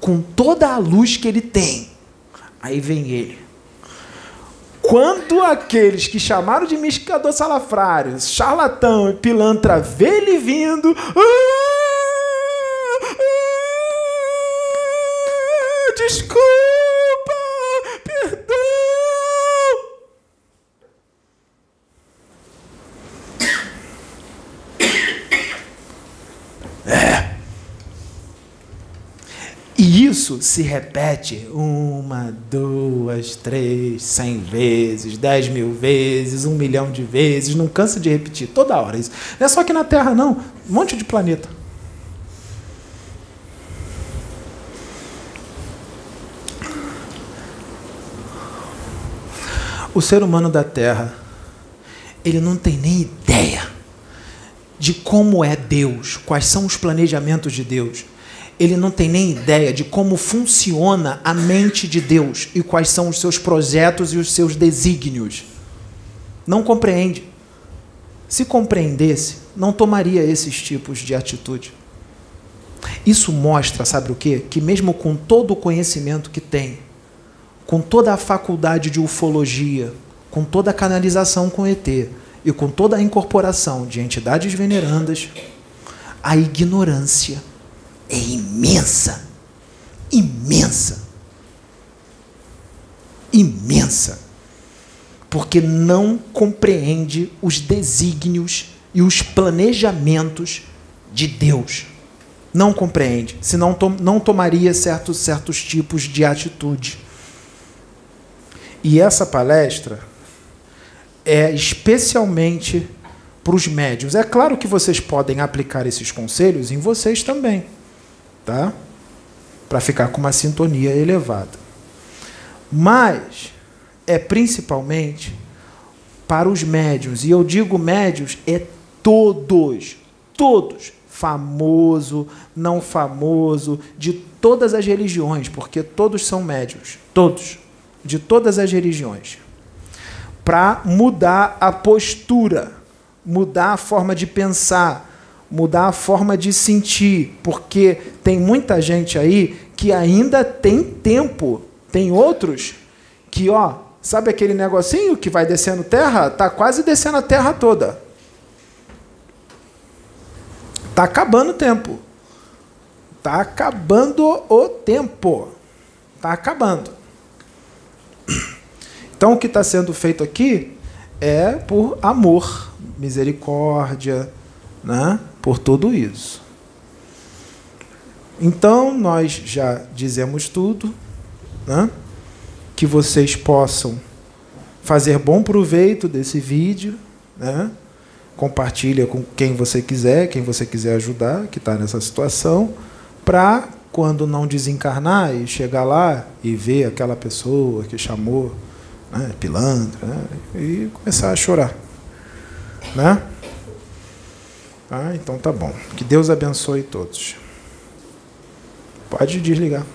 Com toda a luz que ele tem. Aí vem ele. Quando aqueles que chamaram de mistificador salafrário, charlatão e pilantra vê ele vindo. Ah, ah, desculpa! E isso se repete uma, duas, três, cem vezes, dez mil vezes, um milhão de vezes, não cansa de repetir toda hora isso. Não é só aqui na Terra, não. Um monte de planeta. O ser humano da Terra, ele não tem nem ideia de como é Deus, quais são os planejamentos de Deus ele não tem nem ideia de como funciona a mente de Deus e quais são os seus projetos e os seus desígnios. Não compreende. Se compreendesse, não tomaria esses tipos de atitude. Isso mostra, sabe o quê? Que mesmo com todo o conhecimento que tem, com toda a faculdade de ufologia, com toda a canalização com ET e com toda a incorporação de entidades venerandas, a ignorância é imensa. Imensa. Imensa. Porque não compreende os desígnios e os planejamentos de Deus. Não compreende, senão não tomaria certos, certos tipos de atitude. E essa palestra é especialmente para os médios. É claro que vocês podem aplicar esses conselhos em vocês também tá? Para ficar com uma sintonia elevada. Mas é principalmente para os médios, e eu digo médios é todos, todos, famoso, não famoso, de todas as religiões, porque todos são médios, todos, de todas as religiões. Para mudar a postura, mudar a forma de pensar, mudar a forma de sentir, porque tem muita gente aí que ainda tem tempo. Tem outros que, ó, sabe aquele negocinho que vai descendo terra? Tá quase descendo a terra toda. Tá acabando o tempo. Tá acabando o tempo. Tá acabando. Então o que está sendo feito aqui é por amor, misericórdia, né? Por tudo isso. Então, nós já dizemos tudo, né? que vocês possam fazer bom proveito desse vídeo, né? compartilha com quem você quiser, quem você quiser ajudar, que está nessa situação, para quando não desencarnar e chegar lá e ver aquela pessoa que chamou né, pilantra né, e começar a chorar. Né? Ah, então tá bom. Que Deus abençoe todos. Pode desligar.